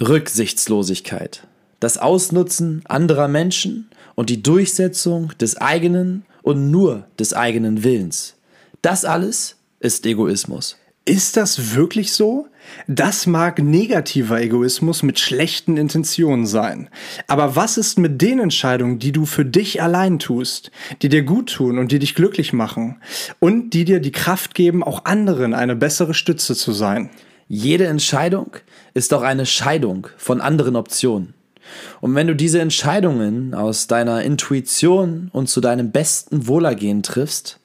Rücksichtslosigkeit, das Ausnutzen anderer Menschen und die Durchsetzung des eigenen und nur des eigenen Willens. Das alles ist Egoismus. Ist das wirklich so? Das mag negativer Egoismus mit schlechten Intentionen sein. Aber was ist mit den Entscheidungen, die du für dich allein tust, die dir gut tun und die dich glücklich machen und die dir die Kraft geben, auch anderen eine bessere Stütze zu sein? Jede Entscheidung ist doch eine Scheidung von anderen Optionen. Und wenn du diese Entscheidungen aus deiner Intuition und zu deinem besten Wohlergehen triffst,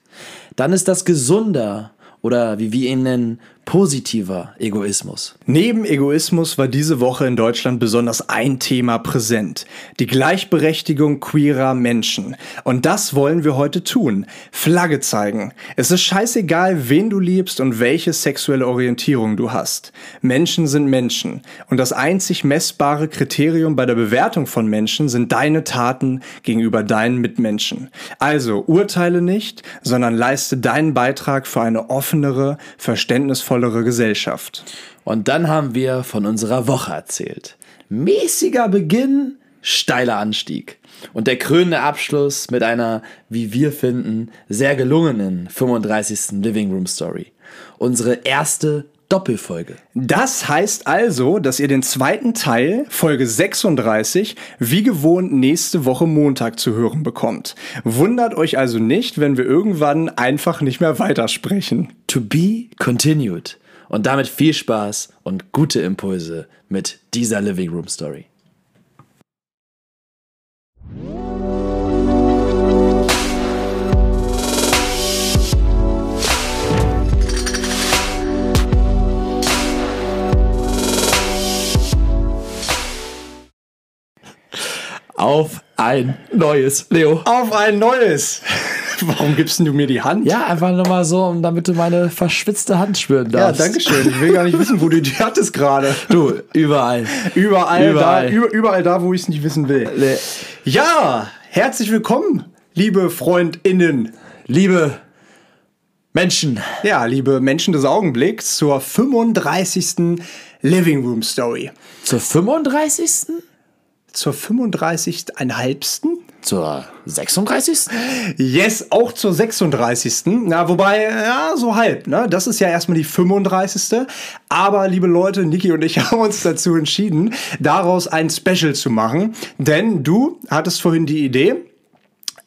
dann ist das gesunder oder wie wir ihn nennen, positiver Egoismus. Neben Egoismus war diese Woche in Deutschland besonders ein Thema präsent. Die Gleichberechtigung queerer Menschen. Und das wollen wir heute tun. Flagge zeigen. Es ist scheißegal, wen du liebst und welche sexuelle Orientierung du hast. Menschen sind Menschen. Und das einzig messbare Kriterium bei der Bewertung von Menschen sind deine Taten gegenüber deinen Mitmenschen. Also urteile nicht, sondern leiste deinen Beitrag für eine offenere, verständnisvolle vollere Gesellschaft. Und dann haben wir von unserer Woche erzählt. Mäßiger Beginn, steiler Anstieg. Und der krönende Abschluss mit einer, wie wir finden, sehr gelungenen 35. Living Room Story. Unsere erste Doppelfolge. Das heißt also, dass ihr den zweiten Teil, Folge 36, wie gewohnt nächste Woche Montag zu hören bekommt. Wundert euch also nicht, wenn wir irgendwann einfach nicht mehr weitersprechen. To be continued. Und damit viel Spaß und gute Impulse mit dieser Living Room Story. Auf ein neues, Leo. Auf ein neues. Warum gibst du mir die Hand? Ja, einfach nochmal so, damit du meine verschwitzte Hand spüren darfst. Ja, danke schön. Ich will gar nicht wissen, wo du die hattest gerade. Du, überall. Überall, überall. da, über, überall da, wo ich es nicht wissen will. Nee. Ja, herzlich willkommen, liebe FreundInnen. Liebe Menschen. Ja, liebe Menschen des Augenblicks zur 35. Living Room Story. Zur 35.? Zur 35,5. Zur 36. Yes, auch zur 36. Na, wobei, ja, so halb, ne? Das ist ja erstmal die 35. Aber, liebe Leute, Niki und ich haben uns dazu entschieden, daraus ein Special zu machen. Denn du hattest vorhin die Idee,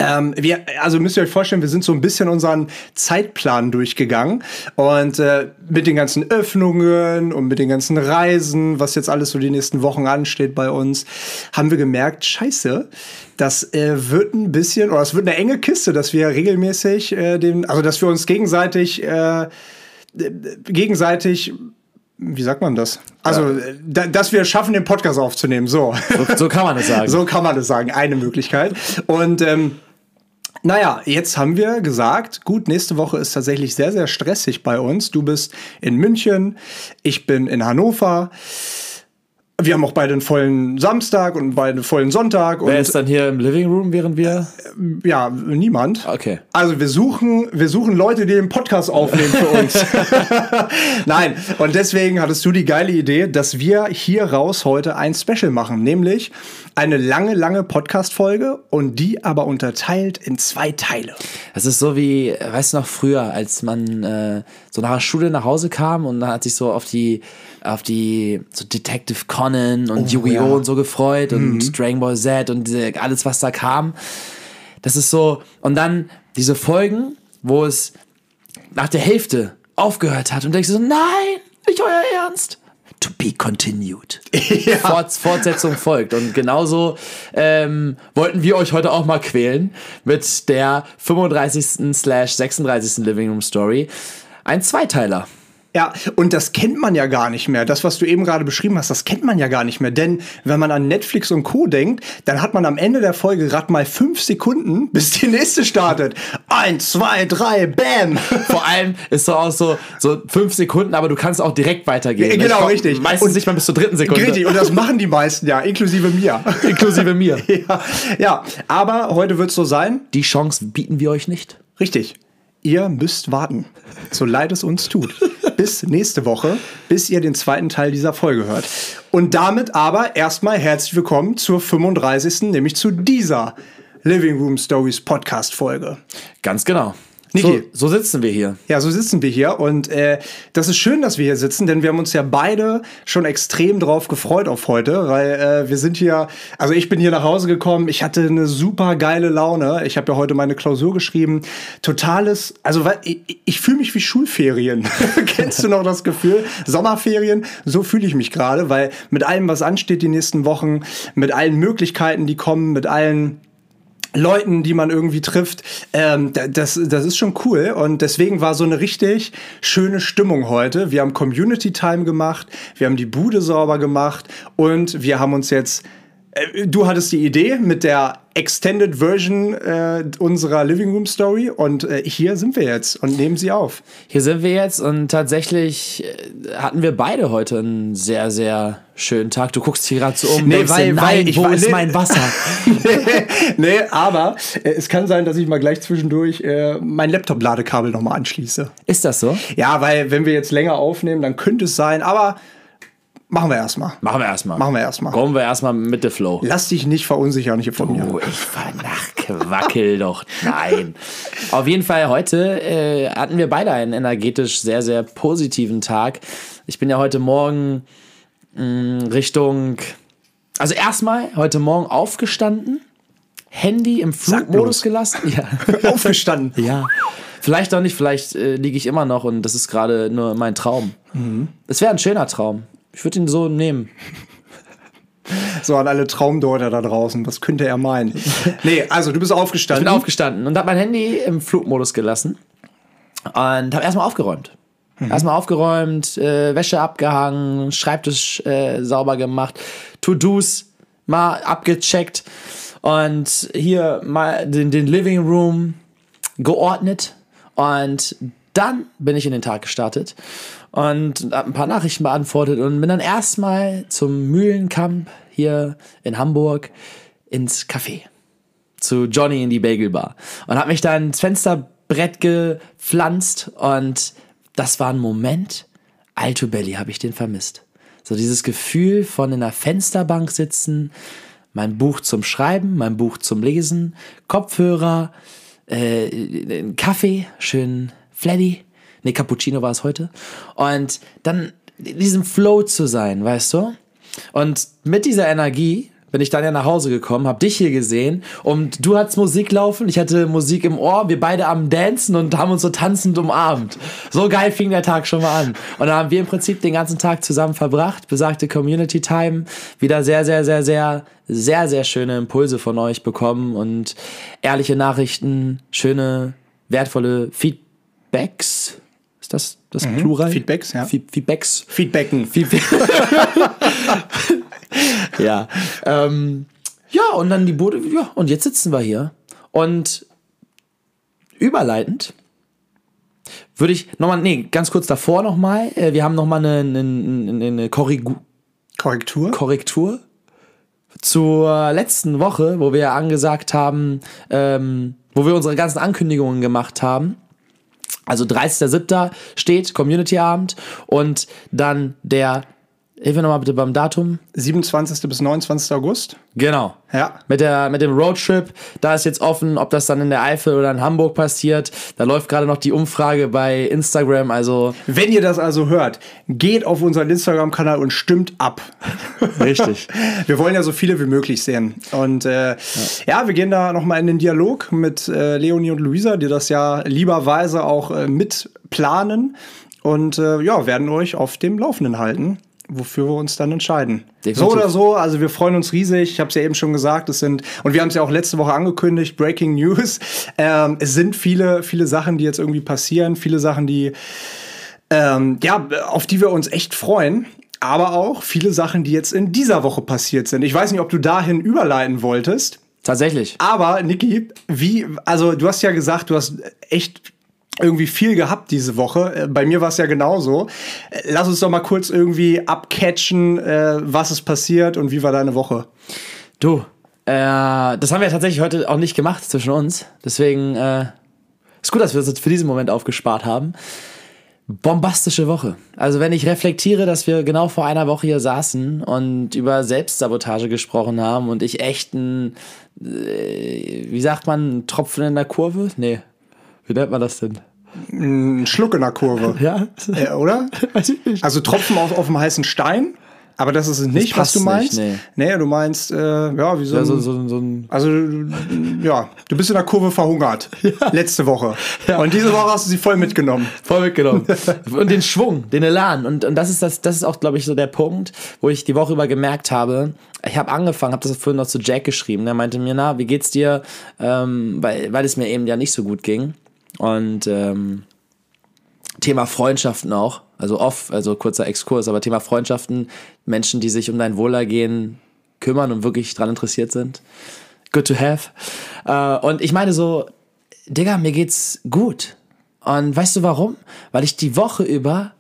ähm, wir, also müsst ihr euch vorstellen, wir sind so ein bisschen unseren Zeitplan durchgegangen und äh, mit den ganzen Öffnungen und mit den ganzen Reisen, was jetzt alles so die nächsten Wochen ansteht bei uns, haben wir gemerkt, scheiße, das äh, wird ein bisschen, oder es wird eine enge Kiste, dass wir regelmäßig äh, den, also dass wir uns gegenseitig, äh, gegenseitig wie sagt man das? Also, ja. da, dass wir schaffen, den Podcast aufzunehmen. So. so. So kann man es sagen. so kann man es sagen. Eine Möglichkeit. Und ähm, naja, jetzt haben wir gesagt, gut, nächste Woche ist tatsächlich sehr, sehr stressig bei uns. Du bist in München, ich bin in Hannover. Wir haben auch beide einen vollen Samstag und beide einen vollen Sonntag. Wer ist dann hier im Living Room, während wir? Äh, ja, niemand. Okay. Also wir suchen, wir suchen Leute, die den Podcast aufnehmen für uns. Nein. Und deswegen hattest du die geile Idee, dass wir hier raus heute ein Special machen, nämlich eine lange, lange Podcast-Folge und die aber unterteilt in zwei Teile. Das ist so wie, weißt du noch, früher, als man äh, so nach der Schule nach Hause kam und dann hat sich so auf die, auf die so Detective Conan und oh, Yu-Gi-Oh! Ja. und so gefreut mhm. und Dragon Ball Z und diese, alles, was da kam. Das ist so, und dann diese Folgen, wo es nach der Hälfte aufgehört hat und denkst so, nein, nicht euer Ernst to be continued. Ja. Fort, Fortsetzung folgt. Und genauso ähm, wollten wir euch heute auch mal quälen mit der 35. slash 36. Living Room Story. Ein Zweiteiler. Ja, und das kennt man ja gar nicht mehr. Das, was du eben gerade beschrieben hast, das kennt man ja gar nicht mehr. Denn wenn man an Netflix und Co. denkt, dann hat man am Ende der Folge gerade mal fünf Sekunden, bis die nächste startet. Eins, zwei, drei, bam! Vor allem ist so auch so, so fünf Sekunden, aber du kannst auch direkt weitergehen. Ja, genau, richtig. Meistens und, nicht mal bis zur dritten Sekunde. Richtig, und das machen die meisten ja, inklusive mir. inklusive mir. ja, ja, aber heute wird es so sein. Die Chance bieten wir euch nicht. Richtig. Ihr müsst warten, so leid es uns tut. Bis nächste Woche, bis ihr den zweiten Teil dieser Folge hört. Und damit aber erstmal herzlich willkommen zur 35. nämlich zu dieser Living Room Stories Podcast Folge. Ganz genau. Niki. So, so sitzen wir hier. Ja, so sitzen wir hier und äh, das ist schön, dass wir hier sitzen, denn wir haben uns ja beide schon extrem drauf gefreut auf heute, weil äh, wir sind hier, also ich bin hier nach Hause gekommen, ich hatte eine super geile Laune, ich habe ja heute meine Klausur geschrieben, totales, also weil, ich, ich fühle mich wie Schulferien. Kennst du noch das Gefühl? Sommerferien, so fühle ich mich gerade, weil mit allem, was ansteht die nächsten Wochen, mit allen Möglichkeiten, die kommen, mit allen Leuten, die man irgendwie trifft. Ähm, das, das ist schon cool. Und deswegen war so eine richtig schöne Stimmung heute. Wir haben Community Time gemacht, wir haben die Bude sauber gemacht und wir haben uns jetzt. Äh, du hattest die Idee mit der Extended Version äh, unserer Living Room Story und äh, hier sind wir jetzt und nehmen sie auf. Hier sind wir jetzt und tatsächlich äh, hatten wir beide heute einen sehr, sehr schönen Tag. Du guckst hier gerade so um. Nee, weil, dir, weil nein, ich wo war- ist nee. mein Wasser? nee, nee, aber äh, es kann sein, dass ich mal gleich zwischendurch äh, mein Laptop-Ladekabel nochmal anschließe. Ist das so? Ja, weil wenn wir jetzt länger aufnehmen, dann könnte es sein, aber machen wir erstmal. Machen wir erstmal. Machen wir erstmal. Kommen wir erstmal mit der Flow. Lass dich nicht verunsichern hier von mir. Oh, ich vernachquackel doch. Nein. Auf jeden Fall heute äh, hatten wir beide einen energetisch sehr, sehr positiven Tag. Ich bin ja heute Morgen mh, Richtung. Also erstmal heute Morgen aufgestanden, Handy im. Flugmodus gelassen. Ja. Aufgestanden. ja. Vielleicht auch nicht, vielleicht äh, liege ich immer noch und das ist gerade nur mein Traum. Es wäre ein schöner Traum. Ich würde ihn so nehmen. So an alle Traumdeuter da draußen. Was könnte er meinen? Nee, also du bist Ich aufgestanden. bin aufgestanden und habe mein Handy im Flugmodus gelassen und habe erstmal aufgeräumt. Erstmal aufgeräumt, äh, Wäsche abgehangen, Schreibtisch äh, sauber gemacht, To-Dos mal abgecheckt und hier mal den, den Living Room geordnet und dann bin ich in den Tag gestartet und habe ein paar Nachrichten beantwortet und bin dann erstmal zum Mühlenkamp hier in Hamburg ins Café zu Johnny in die Bagelbar und habe mich da ins Fensterbrett gepflanzt und das war ein Moment, Alto Belly habe ich den vermisst. So dieses Gefühl von in der Fensterbank sitzen, mein Buch zum Schreiben, mein Buch zum Lesen, Kopfhörer, äh, Kaffee, schön Fleddy, ne Cappuccino war es heute und dann in diesem Flow zu sein, weißt du? Und mit dieser Energie bin ich dann ja nach Hause gekommen, hab dich hier gesehen und du hattest Musik laufen, ich hatte Musik im Ohr, wir beide am Dancen und haben uns so tanzend umarmt. So geil fing der Tag schon mal an. Und dann haben wir im Prinzip den ganzen Tag zusammen verbracht, besagte Community Time, wieder sehr, sehr, sehr, sehr, sehr, sehr schöne Impulse von euch bekommen und ehrliche Nachrichten, schöne, wertvolle Feedbacks. Ist das das Plural? Feedbacks, ja. Fe- Feedbacks. Feedbacken. ja. Ähm, ja, und dann die Bude, ja, und jetzt sitzen wir hier. Und überleitend würde ich nochmal, nee, ganz kurz davor nochmal, äh, wir haben nochmal eine, eine, eine, eine Korrigu Korrektur. Korrektur zur letzten Woche, wo wir angesagt haben, ähm, wo wir unsere ganzen Ankündigungen gemacht haben. Also 30.07. steht Community Abend und dann der, hilf mir nochmal bitte beim Datum. 27. bis 29. August. Genau. Ja. Mit, der, mit dem Roadtrip, da ist jetzt offen, ob das dann in der Eifel oder in Hamburg passiert. Da läuft gerade noch die Umfrage bei Instagram, also Wenn ihr das also hört, geht auf unseren Instagram-Kanal und stimmt ab. richtig. Wir wollen ja so viele wie möglich sehen. Und äh, ja. wir gehen da nochmal in den Dialog mit äh, Leonie und Luisa, die das ja lieberweise auch äh, mitplanen. Und äh, ja, werden euch auf dem Laufenden halten, wofür wir uns dann entscheiden. Definitiv. So oder so, also wir freuen uns riesig. Ich habe es ja eben schon gesagt, es sind, und wir haben es ja auch letzte Woche angekündigt, Breaking News. Ähm, es sind viele, viele Sachen, die jetzt irgendwie passieren, viele Sachen, die ähm, ja, auf die wir uns echt freuen. Aber auch viele Sachen, die jetzt in dieser Woche passiert sind. Ich weiß nicht, ob du dahin überleiten wolltest. Tatsächlich. Aber, Niki, wie, also du hast ja gesagt, du hast echt irgendwie viel gehabt diese Woche. Äh, Bei mir war es ja genauso. Äh, Lass uns doch mal kurz irgendwie abcatchen, äh, was ist passiert und wie war deine Woche? Du, äh, das haben wir tatsächlich heute auch nicht gemacht zwischen uns. Deswegen äh, ist gut, dass wir das für diesen Moment aufgespart haben. bombastische Woche. Also wenn ich reflektiere, dass wir genau vor einer Woche hier saßen und über Selbstsabotage gesprochen haben und ich echt ein, äh, wie sagt man, Tropfen in der Kurve? Nee, wie nennt man das denn? Ein Schluck in der Kurve. Ja? Äh, oder? Also Tropfen auf, auf dem heißen Stein. Aber das ist es nicht, was passt du meinst. nicht, nee. du meinst, äh, ja, wie so, Ja, ein, so, so, so ein Also, ja, du bist in der Kurve verhungert. Letzte Woche. Und diese Woche hast du sie voll mitgenommen. Voll mitgenommen. und den Schwung, den Elan. Und, und das ist das, das ist auch, glaube ich, so der Punkt, wo ich die Woche über gemerkt habe. Ich habe angefangen, habe das vorhin noch zu Jack geschrieben. Der meinte mir, na, wie geht's dir? Ähm, weil, weil es mir eben ja nicht so gut ging. Und ähm, Thema Freundschaften auch. Also off, also kurzer Exkurs, aber Thema Freundschaften, Menschen, die sich um dein Wohlergehen kümmern und wirklich dran interessiert sind. Good to have. Äh, und ich meine so, Digga, mir geht's gut. Und weißt du warum? Weil ich die Woche über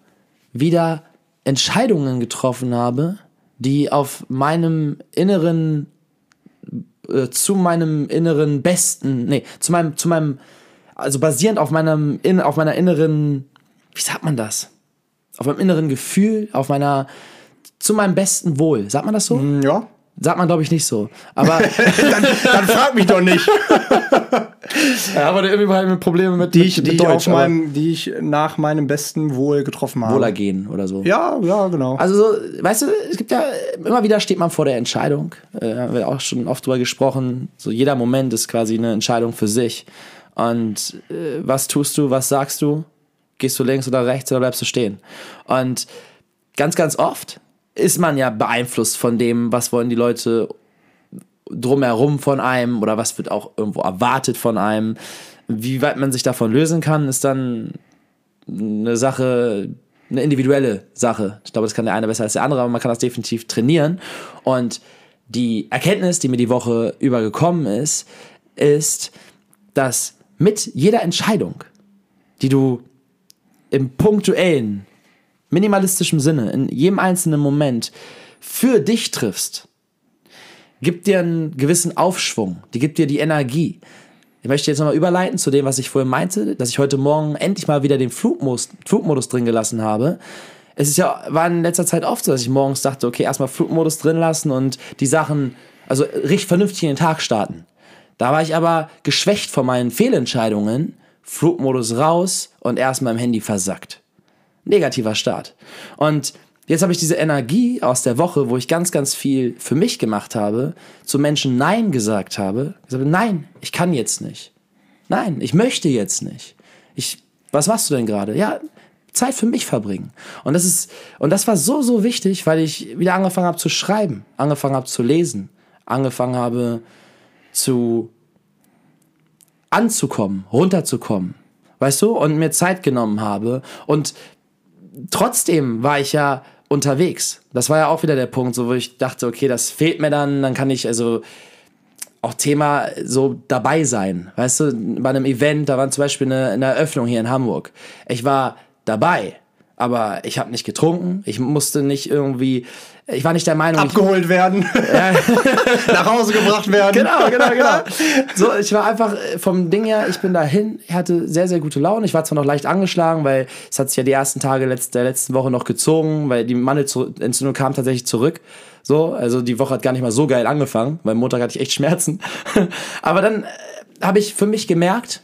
wieder Entscheidungen getroffen habe, die auf meinem inneren, äh, zu meinem inneren Besten, nee, zu meinem, zu meinem, also basierend auf meinem, in, auf meiner inneren, wie sagt man das? Auf meinem inneren Gefühl, auf meiner, zu meinem besten Wohl. Sagt man das so? Ja. Sagt man, glaube ich, nicht so. Aber, Dann, dann frag mich doch nicht. ja, aber irgendwie halt Probleme mit, Die ich, mit, die, mit ich Deutsch, aber meinem, die ich nach meinem besten Wohl getroffen habe. Wohlergehen oder so. Ja, ja, genau. Also so, weißt du, es gibt ja, immer wieder steht man vor der Entscheidung. Äh, haben wir auch schon oft drüber gesprochen. So jeder Moment ist quasi eine Entscheidung für sich. Und äh, was tust du, was sagst du? Gehst du links oder rechts oder bleibst du stehen? Und ganz, ganz oft ist man ja beeinflusst von dem, was wollen die Leute drumherum von einem oder was wird auch irgendwo erwartet von einem. Wie weit man sich davon lösen kann, ist dann eine Sache, eine individuelle Sache. Ich glaube, das kann der eine besser als der andere, aber man kann das definitiv trainieren. Und die Erkenntnis, die mir die Woche über gekommen ist, ist, dass mit jeder Entscheidung, die du im punktuellen, minimalistischen Sinne, in jedem einzelnen Moment für dich triffst, gibt dir einen gewissen Aufschwung, die gibt dir die Energie. Ich möchte jetzt nochmal überleiten zu dem, was ich vorhin meinte, dass ich heute Morgen endlich mal wieder den Flugmodus, Flugmodus drin gelassen habe. Es ist ja, war in letzter Zeit oft so, dass ich morgens dachte, okay, erstmal Flugmodus drin lassen und die Sachen, also richtig vernünftig in den Tag starten. Da war ich aber geschwächt von meinen Fehlentscheidungen, Flugmodus raus und erstmal im Handy versackt. Negativer Start. Und jetzt habe ich diese Energie aus der Woche, wo ich ganz, ganz viel für mich gemacht habe, zu Menschen Nein gesagt habe. Gesagt, nein, ich kann jetzt nicht. Nein, ich möchte jetzt nicht. Ich, was machst du denn gerade? Ja, Zeit für mich verbringen. Und das ist, und das war so, so wichtig, weil ich wieder angefangen habe zu schreiben, angefangen habe zu lesen, angefangen habe zu anzukommen, runterzukommen. Weißt du? Und mir Zeit genommen habe. Und trotzdem war ich ja unterwegs. Das war ja auch wieder der Punkt, so wo ich dachte, okay, das fehlt mir dann, dann kann ich also auch Thema so dabei sein. Weißt du, bei einem Event, da war zum Beispiel eine, eine Eröffnung hier in Hamburg. Ich war dabei, aber ich habe nicht getrunken. Ich musste nicht irgendwie, ich war nicht der Meinung, ich, Abgeholt werden, nach Hause gebracht werden. Genau, genau, genau. So, ich war einfach äh, vom Ding her, ich bin dahin, ich hatte sehr, sehr gute Laune. Ich war zwar noch leicht angeschlagen, weil es hat sich ja die ersten Tage der letzten Woche noch gezogen, weil die Mandelentzündung kam tatsächlich zurück. So, also die Woche hat gar nicht mal so geil angefangen, weil Montag hatte ich echt Schmerzen. Aber dann äh, habe ich für mich gemerkt,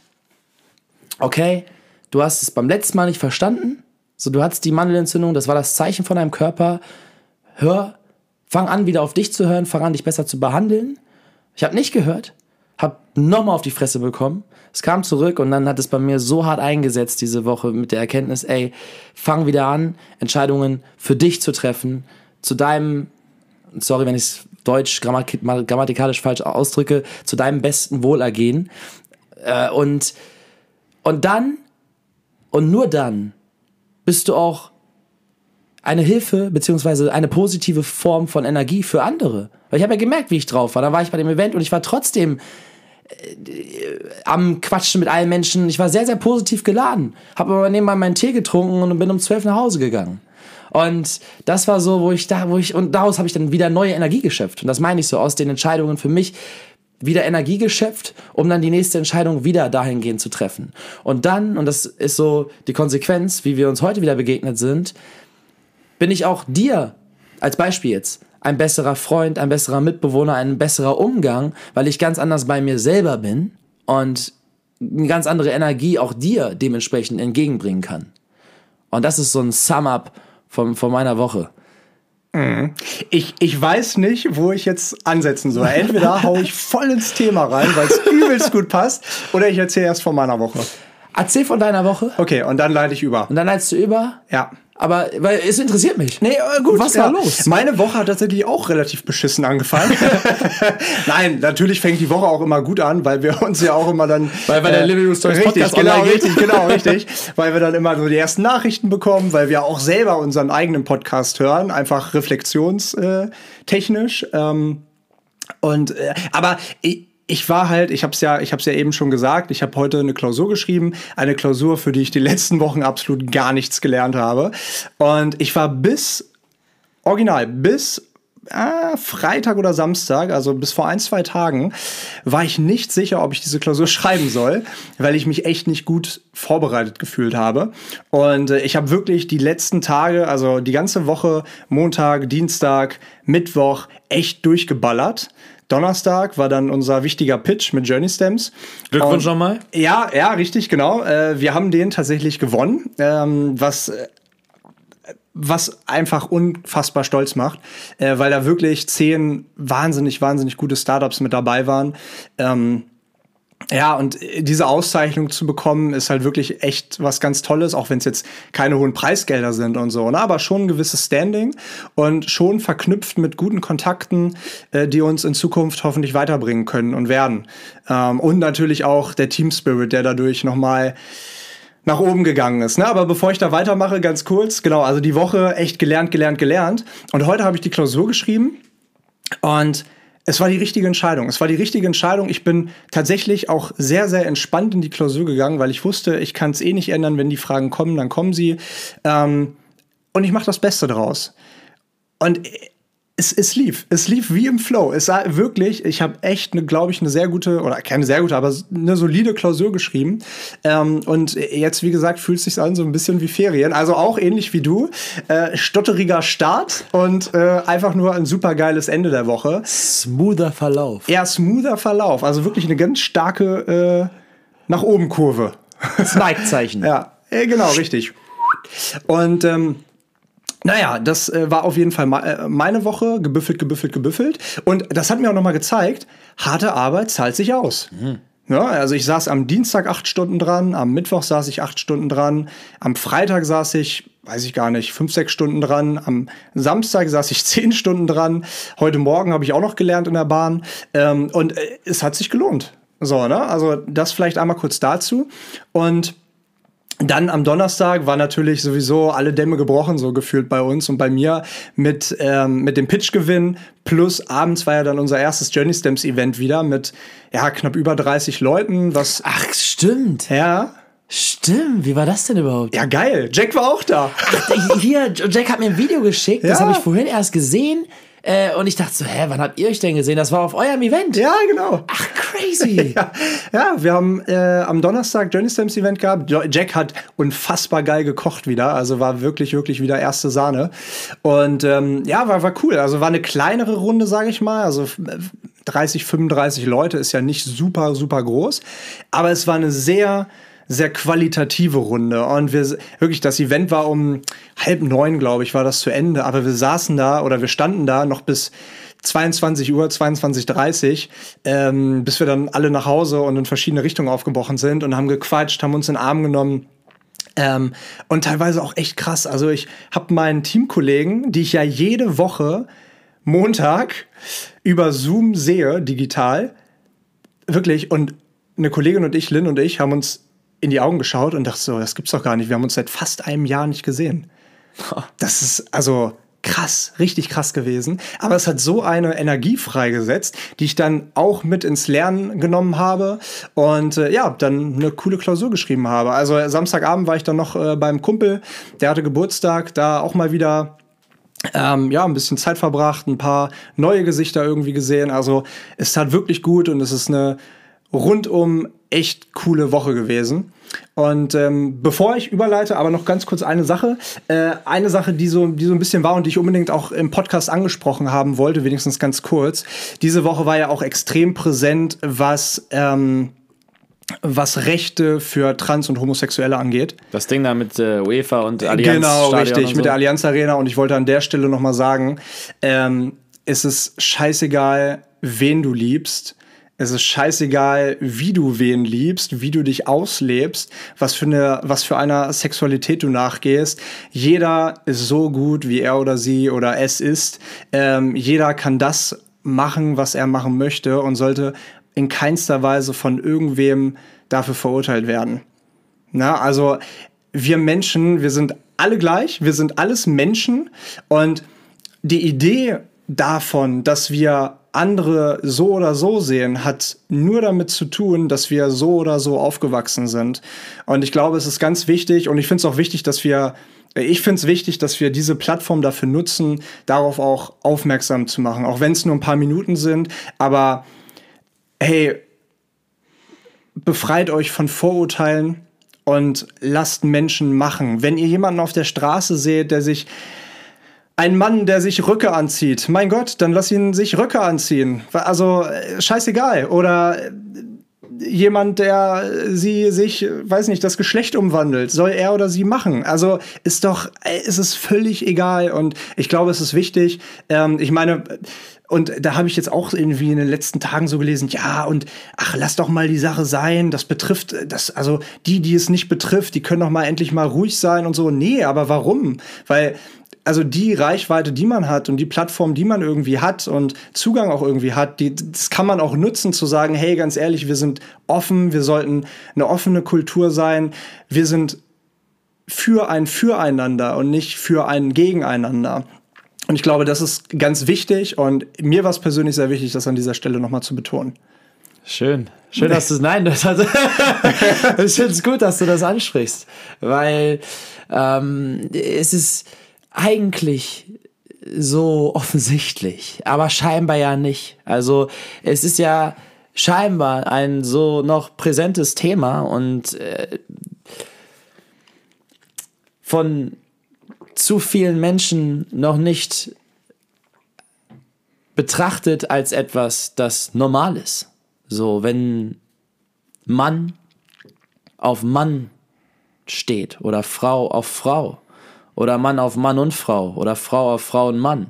okay, du hast es beim letzten Mal nicht verstanden. So, du hattest die Mandelentzündung, das war das Zeichen von deinem Körper. Hör, fang an, wieder auf dich zu hören, fang an, dich besser zu behandeln. Ich habe nicht gehört, habe nochmal auf die Fresse bekommen. Es kam zurück und dann hat es bei mir so hart eingesetzt diese Woche mit der Erkenntnis, ey, fang wieder an, Entscheidungen für dich zu treffen, zu deinem, sorry, wenn ich es deutsch grammatik grammatikalisch falsch ausdrücke, zu deinem besten Wohlergehen. Äh, und, und dann, und nur dann, bist du auch eine Hilfe beziehungsweise eine positive Form von Energie für andere. Weil ich habe ja gemerkt, wie ich drauf war. Da war ich bei dem Event und ich war trotzdem äh, am Quatschen mit allen Menschen. Ich war sehr, sehr positiv geladen. Habe aber nebenbei meinen Tee getrunken und bin um zwölf nach Hause gegangen. Und das war so, wo ich da, wo ich, und daraus habe ich dann wieder neue Energie geschöpft. Und das meine ich so aus den Entscheidungen für mich. Wieder Energie geschöpft, um dann die nächste Entscheidung wieder dahingehend zu treffen. Und dann, und das ist so die Konsequenz, wie wir uns heute wieder begegnet sind, bin ich auch dir, als Beispiel jetzt, ein besserer Freund, ein besserer Mitbewohner, ein besserer Umgang, weil ich ganz anders bei mir selber bin und eine ganz andere Energie auch dir dementsprechend entgegenbringen kann. Und das ist so ein Sum-up von, von meiner Woche. Ich, ich weiß nicht, wo ich jetzt ansetzen soll. Entweder hau ich voll ins Thema rein, weil es übelst gut passt, oder ich erzähle erst von meiner Woche. Erzähl von deiner Woche. Okay, und dann leite ich über. Und dann leitest du über? Ja. Aber weil es interessiert mich. Nee, äh, gut. Was war los? Meine Woche hat tatsächlich auch relativ beschissen angefangen. Nein, natürlich fängt die Woche auch immer gut an, weil wir uns ja auch immer dann. Weil, weil der Living Room Stories richtig, Podcast genau, geht. richtig, genau, richtig. Weil wir dann immer so die ersten Nachrichten bekommen, weil wir auch selber unseren eigenen Podcast hören, einfach reflexionstechnisch. Ähm, und äh, aber ich, ich war halt, ich habe es ja, ich habe ja eben schon gesagt, ich habe heute eine Klausur geschrieben, eine Klausur, für die ich die letzten Wochen absolut gar nichts gelernt habe. Und ich war bis original bis äh, Freitag oder Samstag, also bis vor ein, zwei Tagen, war ich nicht sicher, ob ich diese Klausur schreiben soll, weil ich mich echt nicht gut vorbereitet gefühlt habe. Und äh, ich habe wirklich die letzten Tage, also die ganze Woche, Montag, Dienstag, Mittwoch, echt durchgeballert. Donnerstag war dann unser wichtiger Pitch mit Journey Stems. Glückwunsch nochmal. Ja, ja, richtig, genau. Äh, wir haben den tatsächlich gewonnen, ähm, was äh, was einfach unfassbar stolz macht, äh, weil da wirklich zehn wahnsinnig, wahnsinnig gute Startups mit dabei waren. Ja, und äh, diese Auszeichnung zu bekommen, ist halt wirklich echt was ganz Tolles, auch wenn es jetzt keine hohen Preisgelder sind und so, ne? aber schon ein gewisses Standing und schon verknüpft mit guten Kontakten, äh, die uns in Zukunft hoffentlich weiterbringen können und werden. Ähm, und natürlich auch der Team Spirit, der dadurch nochmal nach oben gegangen ist. Ne? Aber bevor ich da weitermache, ganz kurz, genau, also die Woche echt gelernt, gelernt, gelernt. Und heute habe ich die Klausur geschrieben und es war die richtige Entscheidung. Es war die richtige Entscheidung. Ich bin tatsächlich auch sehr, sehr entspannt in die Klausur gegangen, weil ich wusste, ich kann es eh nicht ändern. Wenn die Fragen kommen, dann kommen sie. Ähm, und ich mache das Beste draus. Und es, es lief. Es lief wie im Flow. Es war wirklich, ich habe echt, glaube ich, eine sehr gute, oder keine sehr gute, aber eine solide Klausur geschrieben. Ähm, und jetzt, wie gesagt, fühlt es sich an so ein bisschen wie Ferien. Also auch ähnlich wie du. Äh, stotteriger Start und äh, einfach nur ein super geiles Ende der Woche. Smoother Verlauf. Eher smoother Verlauf. Also wirklich eine ganz starke äh, nach oben Kurve. Das Nike-Zeichen. Ja, äh, genau, richtig. Und ähm, naja, das äh, war auf jeden Fall äh, meine Woche, gebüffelt, gebüffelt, gebüffelt. Und das hat mir auch nochmal gezeigt, harte Arbeit zahlt sich aus. Ja, also ich saß am Dienstag acht Stunden dran, am Mittwoch saß ich acht Stunden dran, am Freitag saß ich, weiß ich gar nicht, fünf, sechs Stunden dran, am Samstag saß ich zehn Stunden dran, heute Morgen habe ich auch noch gelernt in der Bahn ähm, und äh, es hat sich gelohnt. So, ne? Also das vielleicht einmal kurz dazu. Und dann am Donnerstag war natürlich sowieso alle Dämme gebrochen, so gefühlt bei uns und bei mir mit, ähm, mit dem Pitchgewinn. Plus abends war ja dann unser erstes Journey Stems Event wieder mit ja, knapp über 30 Leuten. Was, Ach, stimmt. ja, Stimmt. Wie war das denn überhaupt? ja, geil. Jack war auch da. Hier, Jack hat mir ein Video geschickt, das Ja. habe ich vorhin erst gesehen. Äh, und ich dachte so, hä, wann habt ihr euch denn gesehen? Das war auf eurem Event. ja, genau. Ach, crazy. Ja, ja, wir haben äh, am Donnerstag Journey Stems Event gehabt. Jack hat unfassbar geil gekocht wieder. Also war wirklich, wirklich wieder erste Sahne. Und ähm, ja, war, war cool. Also war eine kleinere Runde, sage ich mal. Also f- 30, 35 Leute ist ja nicht super, super groß. Aber es war eine sehr sehr qualitative Runde und wir wirklich das Event war um halb neun glaube ich war das zu Ende aber wir saßen da oder wir standen da noch bis 22 Uhr, 22.30 ähm, bis wir dann alle nach Hause und in verschiedene Richtungen aufgebrochen sind und haben gequatscht, haben uns in den Arm genommen. Ähm, und teilweise auch echt krass. Also ich habe meinen Teamkollegen, die ich ja jede Woche Montag über Zoom sehe, digital, wirklich, und eine Kollegin und ich, Lynn und ich, haben uns in die Augen geschaut und dachte so, das gibt's doch gar nicht. Wir haben uns seit fast einem Jahr nicht gesehen. Das ist also krass, richtig krass gewesen. Aber es hat so eine Energie freigesetzt, die ich dann auch mit ins Lernen genommen habe und äh, ja, dann eine coole Klausur geschrieben habe. Also Samstagabend war ich dann noch äh, beim Kumpel, der hatte Geburtstag, da auch mal wieder ähm, ja, ein bisschen Zeit verbracht, ein paar neue Gesichter irgendwie gesehen. Also es tat wirklich gut und es ist eine rundum echt coole Woche gewesen. Und ähm, bevor ich überleite, aber noch ganz kurz eine Sache. Äh, eine Sache, die so, die so ein bisschen war und die ich unbedingt auch im Podcast angesprochen haben wollte, wenigstens ganz kurz. Diese Woche war ja auch extrem präsent, was ähm, was Rechte für Trans- und Homosexuelle angeht. Das Ding da mit äh, UEFA und Allianz. Genau, Stadion richtig, so. mit der Allianz Arena. Und ich wollte an der Stelle nochmal sagen, ähm, es ist scheißegal, wen du liebst. Es ist scheißegal, wie du wen liebst, wie du dich auslebst, was für eine, was für einer Sexualität du nachgehst. Jeder ist so gut, wie er oder sie oder es ist. Ähm, jeder kann das machen, was er machen möchte und sollte in keinster Weise von irgendwem dafür verurteilt werden. Na, also wir Menschen, wir sind alle gleich, wir sind alles Menschen und die Idee davon, dass wir andere so oder so sehen, hat nur damit zu tun, dass wir so oder so aufgewachsen sind. Und ich glaube, es ist ganz wichtig und ich finde es auch wichtig, dass wir ich finde es wichtig, dass wir diese Plattform dafür nutzen, darauf auch aufmerksam zu machen, auch wenn es nur ein paar Minuten sind. Aber hey, befreit euch von Vorurteilen und lasst Menschen machen. Wenn ihr jemanden auf der Straße seht, der sich ein Mann, der sich Röcke anzieht, mein Gott, dann lass ihn sich Röcke anziehen. Also äh, scheißegal. Oder äh, jemand, der sie sich, weiß nicht, das Geschlecht umwandelt, soll er oder sie machen. Also ist doch, äh, ist es völlig egal. Und ich glaube, es ist wichtig. Ähm, ich meine, und da habe ich jetzt auch irgendwie in den letzten Tagen so gelesen, ja, und ach, lass doch mal die Sache sein. Das betrifft, das, also die, die es nicht betrifft, die können doch mal endlich mal ruhig sein und so. Nee, aber warum? Weil also die Reichweite, die man hat und die Plattform, die man irgendwie hat und Zugang auch irgendwie hat, die, das kann man auch nutzen, zu sagen, hey, ganz ehrlich, wir sind offen, wir sollten eine offene Kultur sein, wir sind für ein Füreinander und nicht für ein Gegeneinander. Und ich glaube, das ist ganz wichtig und mir war es persönlich sehr wichtig, das an dieser Stelle nochmal zu betonen. Schön. Schön, dass du es, nein, das hat, ich finde es gut, dass du das ansprichst, weil ähm, es ist eigentlich so offensichtlich, aber scheinbar ja nicht. Also es ist ja scheinbar ein so noch präsentes Thema und äh, von zu vielen Menschen noch nicht betrachtet als etwas, das normal ist. So, wenn Mann auf Mann steht oder Frau auf Frau oder Mann auf Mann und Frau oder Frau auf Frau und Mann.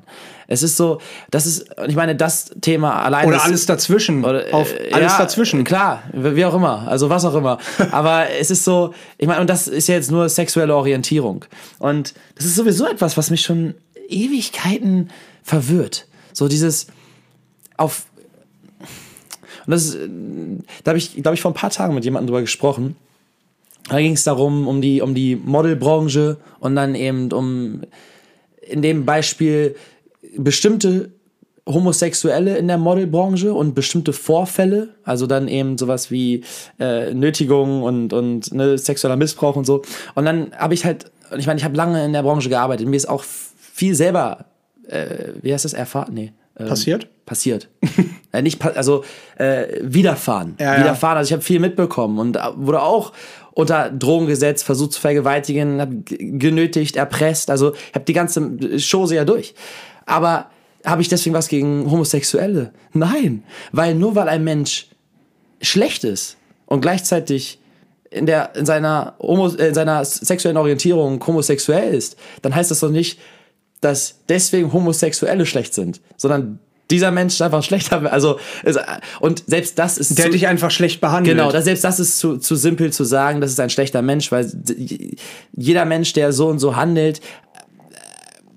Es ist so, das ist, ich meine, das Thema allein. Oder ist, alles dazwischen. Oder, auf alles ja, dazwischen. Klar, wie auch immer. Also was auch immer. Aber es ist so, ich meine, und das ist ja jetzt nur sexuelle Orientierung. Und das ist sowieso etwas, was mich schon Ewigkeiten verwirrt. So dieses auf. Und das ist, da habe ich, glaube ich, vor ein paar Tagen mit jemandem drüber gesprochen. Da ging es darum, um die, um die Modelbranche und dann eben um in dem Beispiel bestimmte Homosexuelle in der Modelbranche und bestimmte Vorfälle, also dann eben sowas wie äh, Nötigung und, und ne, sexueller Missbrauch und so. Und dann habe ich halt, ich meine, ich habe lange in der Branche gearbeitet, mir ist auch viel selber, äh, wie heißt das, erfahren? Nee. Ähm, passiert? Passiert. äh, nicht, also äh, widerfahren. Ja, widerfahren. Also ich habe viel mitbekommen und äh, wurde auch unter Drogen gesetzt, versucht zu vergewaltigen, hab genötigt, erpresst. Also ich habe die ganze Chose ja durch. Aber habe ich deswegen was gegen Homosexuelle? Nein, weil nur weil ein Mensch schlecht ist und gleichzeitig in, der, in, seiner, Homo, in seiner sexuellen Orientierung homosexuell ist, dann heißt das doch nicht, dass deswegen Homosexuelle schlecht sind, sondern dieser Mensch ist einfach schlechter. Also, und selbst das ist. Der zu, dich einfach schlecht behandelt. Genau, selbst das ist zu, zu simpel zu sagen, das ist ein schlechter Mensch, weil jeder Mensch, der so und so handelt,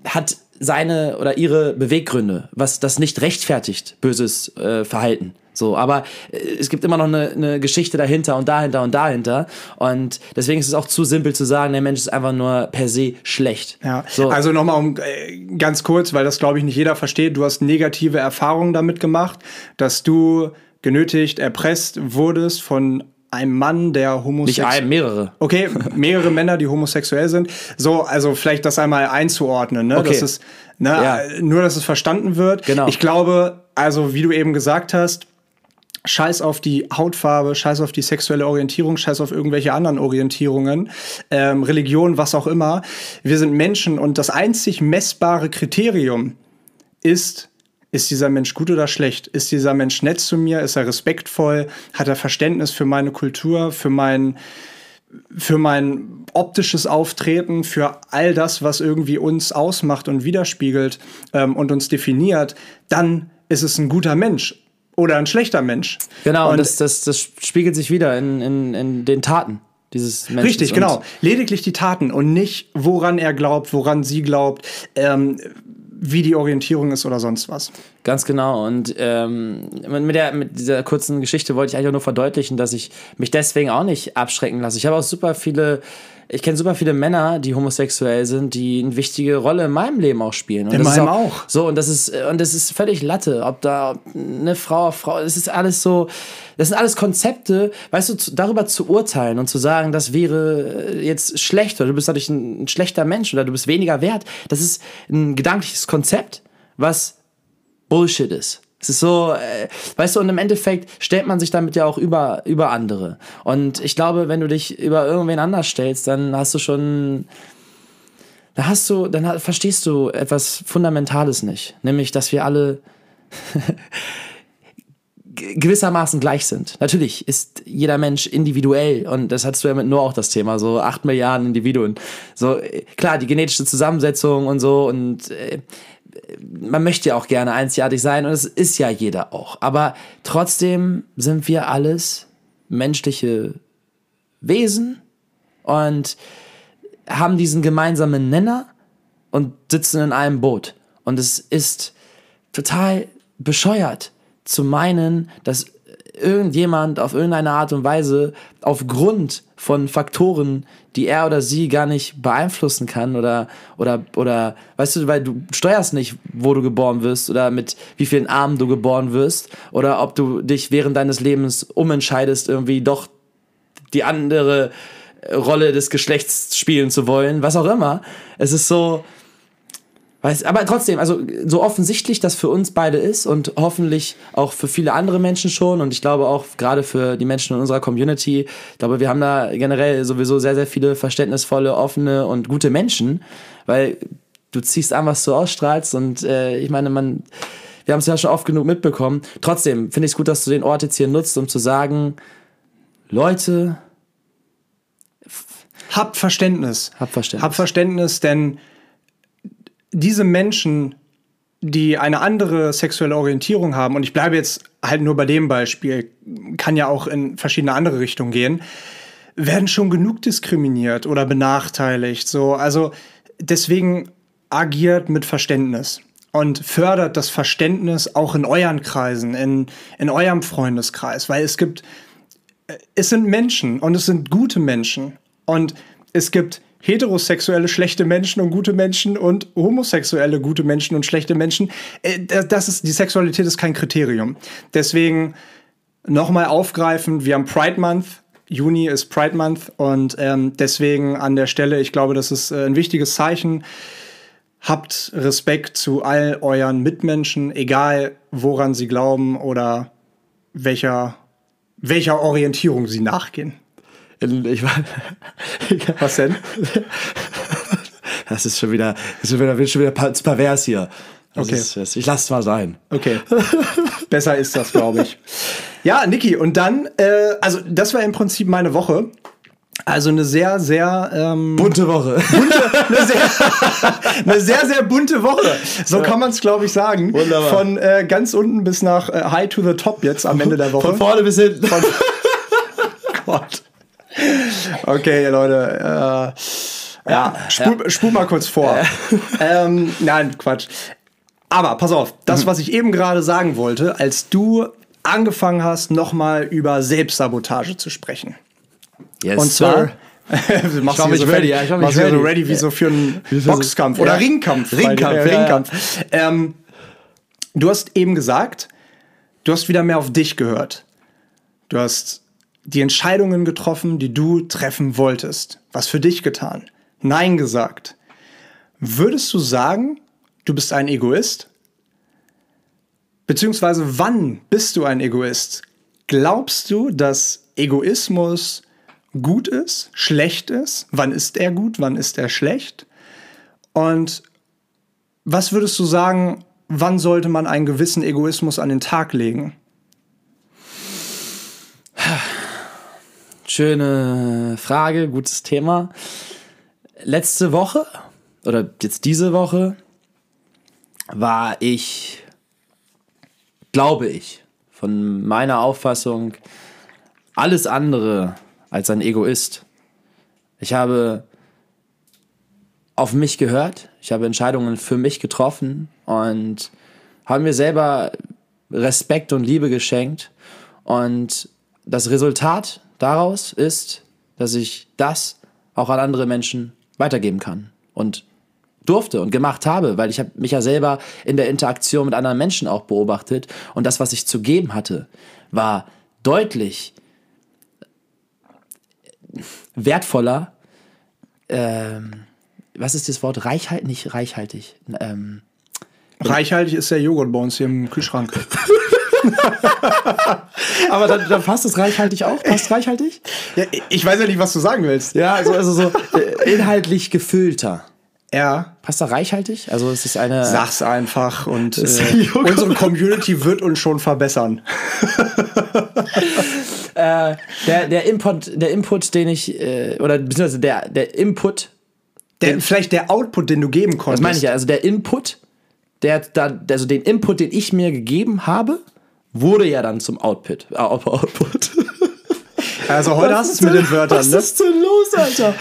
hat seine oder ihre Beweggründe, was das nicht rechtfertigt, böses äh, Verhalten. So, aber äh, es gibt immer noch eine, eine Geschichte dahinter und dahinter und dahinter. Und deswegen ist es auch zu simpel zu sagen, der Mensch ist einfach nur per se schlecht. Ja, so. also nochmal um äh, ganz kurz, weil das glaube ich nicht jeder versteht. Du hast negative Erfahrungen damit gemacht, dass du genötigt, erpresst wurdest von ein Mann, der Nicht homosexuell ein, mehrere. Okay, mehrere Männer, die homosexuell sind. So, also vielleicht das einmal einzuordnen, ne? Okay. Das ist, ne, Ja. nur, dass es verstanden wird. Genau. Ich glaube, also wie du eben gesagt hast, Scheiß auf die Hautfarbe, scheiß auf die sexuelle Orientierung, scheiß auf irgendwelche anderen Orientierungen, ähm, Religion, was auch immer. Wir sind Menschen und das einzig messbare Kriterium ist, ist dieser Mensch gut oder schlecht? Ist dieser Mensch nett zu mir? Ist er respektvoll? Hat er Verständnis für meine Kultur, für mein, für mein optisches Auftreten, für all das, was irgendwie uns ausmacht und widerspiegelt ähm, und uns definiert? Dann ist es ein guter Mensch oder ein schlechter Mensch. Genau, und Und das, das, das spiegelt sich wieder in, in, in den Taten dieses Menschen. Richtig, genau. Lediglich die Taten und nicht, woran er glaubt, woran sie glaubt, ähm, wie die Orientierung ist oder sonst was. Ganz genau. Und ähm, mit, der, mit dieser kurzen Geschichte wollte ich eigentlich nur verdeutlichen, dass ich mich deswegen auch nicht abschrecken lasse. Ich habe auch super viele, ich kenne super viele Männer, die homosexuell sind, die eine wichtige Rolle in meinem Leben auch spielen. Und In meinem auch. So, und das ist, und das ist völlig Latte, ob da eine Frau Frau, das ist alles so, das sind alles Konzepte, weißt du, zu, darüber zu urteilen und zu sagen, das wäre jetzt schlecht oder du bist dadurch ein, ein schlechter Mensch oder du bist weniger wert, das ist ein gedankliches Konzept, was Bullshit ist. Es ist so, äh, weißt du, und im Endeffekt stellt man sich damit ja auch über, über andere. Und ich glaube, wenn du dich über irgendwen anders stellst, dann hast du schon, da hast du, dann verstehst du etwas Fundamentales nicht. Nämlich, dass wir alle ge- gewissermaßen gleich sind. Natürlich ist jeder Mensch individuell und das hattest du ja mit nur auch das Thema, so acht Milliarden Individuen. So, äh, klar, die genetische Zusammensetzung und so und äh, man möchte ja auch gerne einzigartig sein und es ist ja jeder auch. Aber trotzdem sind wir alles menschliche Wesen und haben diesen gemeinsamen Nenner und sitzen in einem Boot. Und es ist total bescheuert zu meinen, dass irgendjemand auf irgendeine Art und Weise aufgrund von Faktoren, die er oder sie gar nicht beeinflussen kann oder oder oder weißt du, weil du steuerst nicht, wo du geboren wirst oder mit wie vielen Armen du geboren wirst oder ob du dich während deines Lebens umentscheidest, irgendwie doch die andere Rolle des Geschlechts spielen zu wollen, was auch immer. Es ist so, weiß, aber trotzdem, also so offensichtlich das für uns beide ist und hoffentlich auch für viele andere Menschen schon und ich glaube auch gerade für die Menschen in unserer Community, ich glaube, wir haben da generell sowieso sehr, sehr viele verständnisvolle, offene und gute Menschen, weil du ziehst an, was du ausstrahlst und äh, ich meine, man, wir haben es ja schon oft genug mitbekommen. Trotzdem finde ich es gut, dass du den Ort jetzt hier nutzt, um zu sagen, Leute, Habt Verständnis. Habt Verständnis. Habt Verständnis, denn diese Menschen, die eine andere sexuelle Orientierung haben, und ich bleibe jetzt halt nur bei dem Beispiel, kann ja auch in verschiedene andere Richtungen gehen, werden schon genug diskriminiert oder benachteiligt. So, also deswegen agiert mit Verständnis und fördert das Verständnis auch in euren Kreisen, in, in eurem Freundeskreis, weil es gibt es sind Menschen und es sind gute Menschen. Und es gibt heterosexuelle schlechte Menschen und gute Menschen und homosexuelle gute Menschen und schlechte Menschen. Äh, Das ist, die Sexualität ist kein Kriterium. Deswegen nochmal aufgreifen, wir haben Pride Month. Juni ist Pride Month und ähm, deswegen an der Stelle, ich glaube, das ist äh, ein wichtiges Zeichen. Habt Respekt zu all euren Mitmenschen, egal woran sie glauben oder welcher, welcher Orientierung sie nachgehen. Ich war, Was denn? das ist schon wieder, das ist schon wieder, schon wieder per- pervers hier. Das Okay. Ist, das, ich lasse es mal sein. Okay. Besser ist das, glaube ich. Ja, Niki, und dann, äh, also das war im Prinzip meine Woche. Also eine sehr, sehr, ähm, Bunte Woche. eine, sehr eine sehr, sehr bunte Woche. So kann man es, glaube ich, sagen. Wunderbar. Von äh, ganz unten bis nach äh, High to the Top jetzt am Ende der Woche. Von vorne bis hinten. Gott. Okay, Leute. Äh, ja, spul, spul mal kurz vor. ähm, nein, Quatsch. Aber pass auf, das, was ich eben gerade sagen wollte, als du angefangen hast, nochmal über Selbstsabotage zu sprechen. Yes, Und zwar. du machst schau hier mich so ready, ready, ja, ich schau mich machst hier so ready. ready wie so für einen Boxkampf oder ja. Ringkampf. Ringkampf, Äh, ja, ja. Ringkampf. Ähm, du hast eben gesagt, du hast wieder mehr auf dich gehört. Du hast die Entscheidungen getroffen, die du treffen wolltest. Was für dich getan. Nein gesagt. Würdest du sagen, du bist ein Egoist? Beziehungsweise wann bist du ein Egoist? Glaubst du, dass Egoismus gut ist, schlecht ist? Wann ist er gut, wann ist er schlecht? Und was würdest du sagen, wann sollte man einen gewissen Egoismus an den Tag legen? Schöne Frage, gutes Thema. Letzte Woche oder jetzt diese Woche war ich, glaube ich, von meiner Auffassung alles andere als ein Egoist. Ich habe auf mich gehört, ich habe Entscheidungen für mich getroffen und habe mir selber Respekt und Liebe geschenkt. Und das Resultat daraus ist, dass ich das auch an andere Menschen weitergeben kann und durfte und gemacht habe, weil ich habe mich ja selber in der Interaktion mit anderen Menschen auch beobachtet und das, was ich zu geben hatte, war deutlich wertvoller. Ähm, was ist das Wort? Reichhaltig? Nicht reichhaltig. Ähm, reichhaltig ist der Joghurt bei uns hier im Kühlschrank. Aber dann, dann, passt es reichhaltig auch? Passt reichhaltig? Ja, ich weiß ja nicht, was du sagen willst. Ja, also, also so äh, inhaltlich gefüllter. Ja. Passt da reichhaltig? Also es ist eine. Sag's einfach und äh, unsere Community wird uns schon verbessern. äh, der, der Input, der Input, den ich, äh, oder beziehungsweise der, der Input. Der, den, vielleicht der Output, den du geben konntest. Das meine ich ja. Also der Input, der, der, also den Input, den ich mir gegeben habe, wurde ja dann zum Output. Äh, Output. Also heute hast du es mit den Wörtern, was ne? ist denn los, Alter?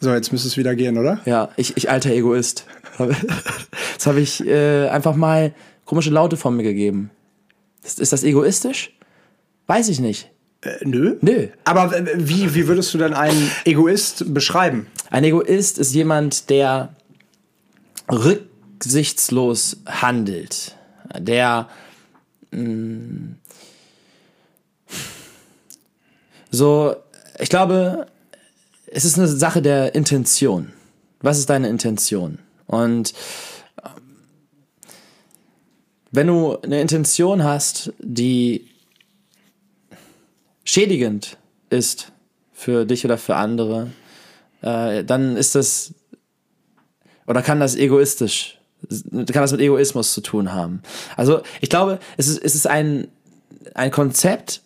So, jetzt müsste es wieder gehen, oder? Ja, ich, ich alter Egoist. Jetzt habe ich äh, einfach mal komische Laute von mir gegeben. Ist, ist das egoistisch? Weiß ich nicht. Äh, nö. Nö. Aber äh, wie, wie würdest du denn einen Egoist beschreiben? Ein Egoist ist jemand, der rück rücksichtslos handelt. Der mh, so, ich glaube, es ist eine Sache der Intention. Was ist deine Intention? Und wenn du eine Intention hast, die schädigend ist für dich oder für andere, äh, dann ist das oder kann das egoistisch, kann das mit Egoismus zu tun haben. Also ich glaube, es ist, es ist ein, ein Konzept,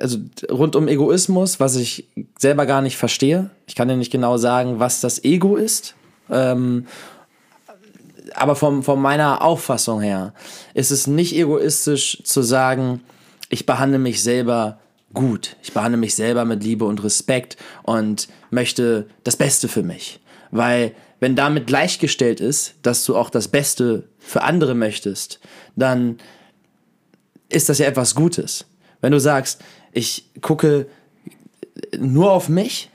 also rund um Egoismus, was ich selber gar nicht verstehe. Ich kann dir nicht genau sagen, was das Ego ist. Ähm, aber vom, von meiner Auffassung her ist es nicht egoistisch zu sagen, ich behandle mich selber gut. Ich behandle mich selber mit Liebe und Respekt und möchte das Beste für mich. Weil wenn damit gleichgestellt ist, dass du auch das Beste für andere möchtest, dann ist das ja etwas Gutes. Wenn du sagst, ich gucke nur auf mich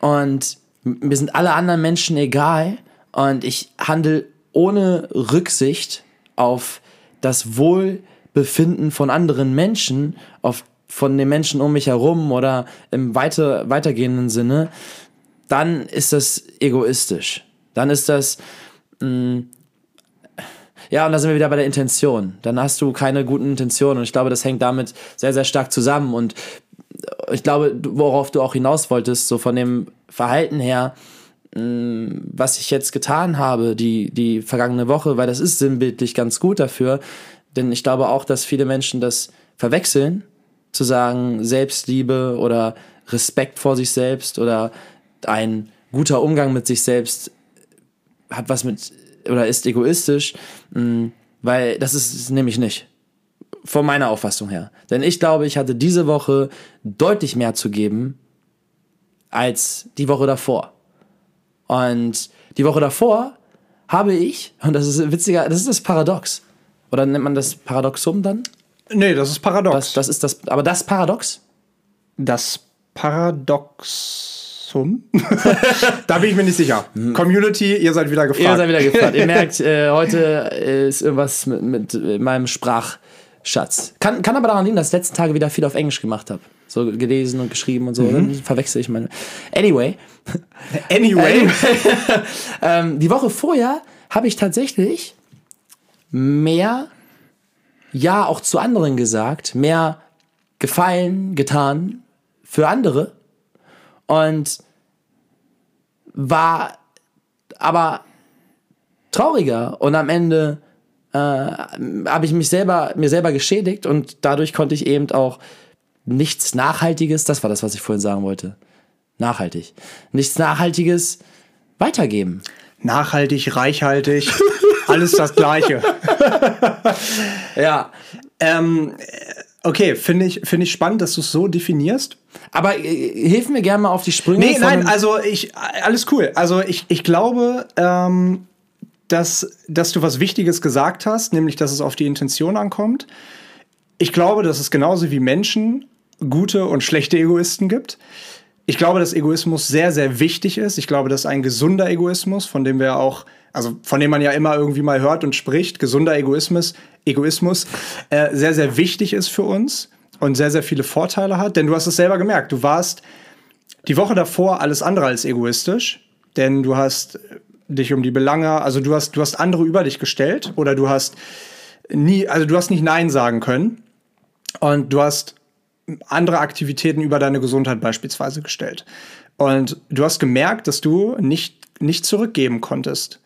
und mir sind alle anderen Menschen egal und ich handle ohne Rücksicht auf das Wohlbefinden von anderen Menschen, auf von den Menschen um mich herum oder im weiter, weitergehenden Sinne, dann ist das egoistisch. Dann ist das, mh, mm, ja, und da sind wir wieder bei der Intention. Dann hast du keine guten Intentionen und ich glaube, das hängt damit sehr, sehr stark zusammen und ich glaube, worauf du auch hinaus wolltest, so von dem Verhalten her, Mm, was ich jetzt getan habe, die, die vergangene Woche, weil das ist sinnbildlich ganz gut dafür. Denn ich glaube auch, dass viele Menschen das verwechseln, zu sagen Selbstliebe oder Respekt vor sich selbst oder ein guter Umgang mit sich selbst hat was mit oder ist egoistisch, mm, weil das ist nämlich nicht. Von meiner Auffassung her. Denn ich glaube, ich hatte diese Woche deutlich mehr zu geben als die Woche davor. Und die Woche davor habe ich, und das ist witziger, das ist das Paradox. Oder nennt man das Paradoxum dann? Nee, das ist Paradox. Das, das ist das, aber das Paradox? Das Paradoxum? da bin ich mir nicht sicher. Community, ihr seid wieder gefragt. Ihr seid wieder gefragt. ihr merkt, äh, heute ist irgendwas mit, mit meinem Sprach, Schatz. Kann, kann aber daran liegen, dass ich letzten Tage wieder viel auf Englisch gemacht habe. So gelesen und geschrieben und so. Mhm. Dann verwechsel ich meine. Anyway. Anyway. ähm, die Woche vorher habe ich tatsächlich mehr Ja auch zu anderen gesagt, mehr Gefallen getan für andere und war aber trauriger und am Ende äh, habe ich mich selber mir selber geschädigt und dadurch konnte ich eben auch nichts Nachhaltiges, das war das, was ich vorhin sagen wollte, nachhaltig, nichts Nachhaltiges weitergeben. Nachhaltig, reichhaltig, alles das Gleiche. ja. Ähm, okay, finde ich, finde ich spannend, dass du es so definierst. Aber äh, hilf mir gerne mal auf die Sprünge. Nee, nein, also ich, alles cool. Also ich, ich glaube, ähm, dass, dass du was Wichtiges gesagt hast, nämlich, dass es auf die Intention ankommt. Ich glaube, dass es genauso wie Menschen gute und schlechte Egoisten gibt. Ich glaube, dass Egoismus sehr, sehr wichtig ist. Ich glaube, dass ein gesunder Egoismus, von dem wir auch, also von dem man ja immer irgendwie mal hört und spricht, gesunder Egoismus, Egoismus, äh, sehr, sehr wichtig ist für uns und sehr, sehr viele Vorteile hat. Denn du hast es selber gemerkt, du warst die Woche davor alles andere als egoistisch, denn du hast dich um die Belange, also du hast, du hast andere über dich gestellt oder du hast nie, also du hast nicht Nein sagen können und du hast andere Aktivitäten über deine Gesundheit beispielsweise gestellt. Und du hast gemerkt, dass du nicht, nicht zurückgeben konntest.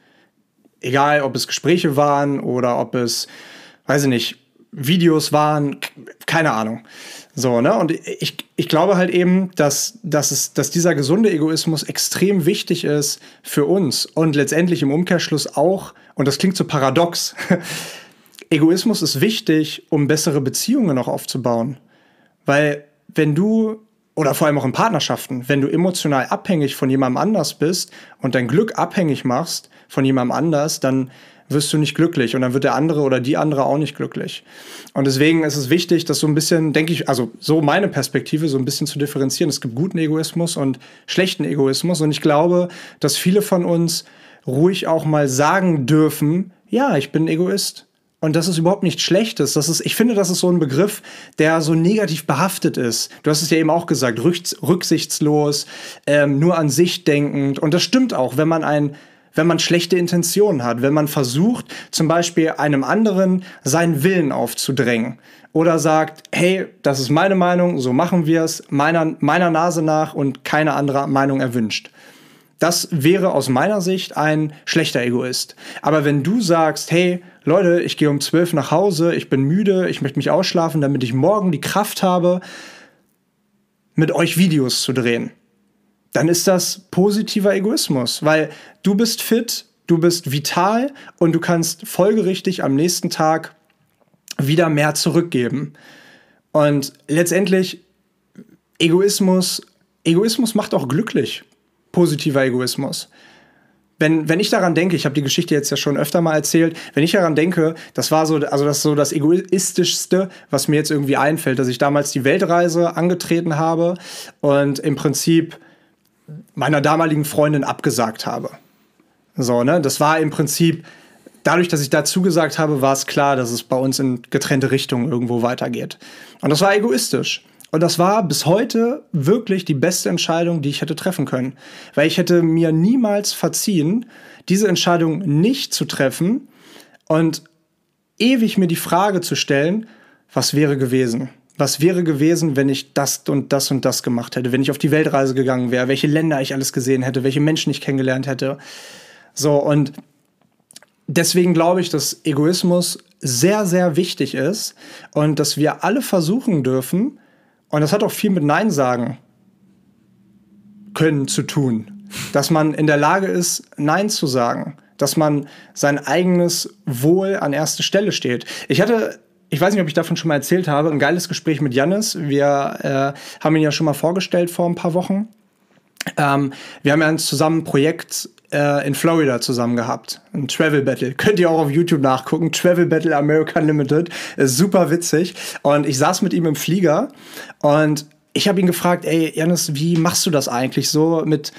Egal, ob es Gespräche waren oder ob es, weiß ich nicht, Videos waren, keine Ahnung. So, ne? Und ich, ich glaube halt eben, dass, dass, es, dass dieser gesunde Egoismus extrem wichtig ist für uns und letztendlich im Umkehrschluss auch, und das klingt so paradox, Egoismus ist wichtig, um bessere Beziehungen auch aufzubauen. Weil wenn du, oder vor allem auch in Partnerschaften, wenn du emotional abhängig von jemandem anders bist und dein Glück abhängig machst von jemandem anders, dann wirst du nicht glücklich und dann wird der andere oder die andere auch nicht glücklich. Und deswegen ist es wichtig, das so ein bisschen, denke ich, also so meine Perspektive, so ein bisschen zu differenzieren. Es gibt guten Egoismus und schlechten Egoismus und ich glaube, dass viele von uns ruhig auch mal sagen dürfen, ja, ich bin Egoist. Und das ist überhaupt nichts Schlechtes. Das ist, ich finde, das ist so ein Begriff, der so negativ behaftet ist. Du hast es ja eben auch gesagt, rücksichtslos, ähm, nur an sich denkend. Und das stimmt auch, wenn man ein wenn man schlechte Intentionen hat, wenn man versucht, zum Beispiel einem anderen seinen Willen aufzudrängen oder sagt, hey, das ist meine Meinung, so machen wir es, meiner, meiner Nase nach und keine andere Meinung erwünscht. Das wäre aus meiner Sicht ein schlechter Egoist. Aber wenn du sagst, hey, Leute, ich gehe um zwölf nach Hause, ich bin müde, ich möchte mich ausschlafen, damit ich morgen die Kraft habe, mit euch Videos zu drehen dann ist das positiver Egoismus, weil du bist fit, du bist vital und du kannst folgerichtig am nächsten Tag wieder mehr zurückgeben. Und letztendlich Egoismus, Egoismus macht auch glücklich. Positiver Egoismus. Wenn, wenn ich daran denke, ich habe die Geschichte jetzt ja schon öfter mal erzählt, wenn ich daran denke, das war so, also das so das egoistischste, was mir jetzt irgendwie einfällt, dass ich damals die Weltreise angetreten habe und im Prinzip meiner damaligen Freundin abgesagt habe. So, ne? Das war im Prinzip, dadurch, dass ich da zugesagt habe, war es klar, dass es bei uns in getrennte Richtungen irgendwo weitergeht. Und das war egoistisch. Und das war bis heute wirklich die beste Entscheidung, die ich hätte treffen können. Weil ich hätte mir niemals verziehen, diese Entscheidung nicht zu treffen und ewig mir die Frage zu stellen, was wäre gewesen? Was wäre gewesen, wenn ich das und das und das gemacht hätte, wenn ich auf die Weltreise gegangen wäre, welche Länder ich alles gesehen hätte, welche Menschen ich kennengelernt hätte. So, und deswegen glaube ich, dass Egoismus sehr, sehr wichtig ist und dass wir alle versuchen dürfen, und das hat auch viel mit Nein sagen können zu tun, dass man in der Lage ist, Nein zu sagen dass man sein eigenes Wohl an erste Stelle steht. Ich hatte ich weiß nicht, ob ich davon schon mal erzählt habe, ein geiles Gespräch mit Jannis. Wir äh, haben ihn ja schon mal vorgestellt vor ein paar Wochen. Ähm, wir haben ja zusammen ein Projekt äh, in Florida zusammen gehabt. Ein Travel Battle. Könnt ihr auch auf YouTube nachgucken. Travel Battle American Limited. Ist super witzig. Und ich saß mit ihm im Flieger und ich habe ihn gefragt, ey, Jannis, wie machst du das eigentlich so mit,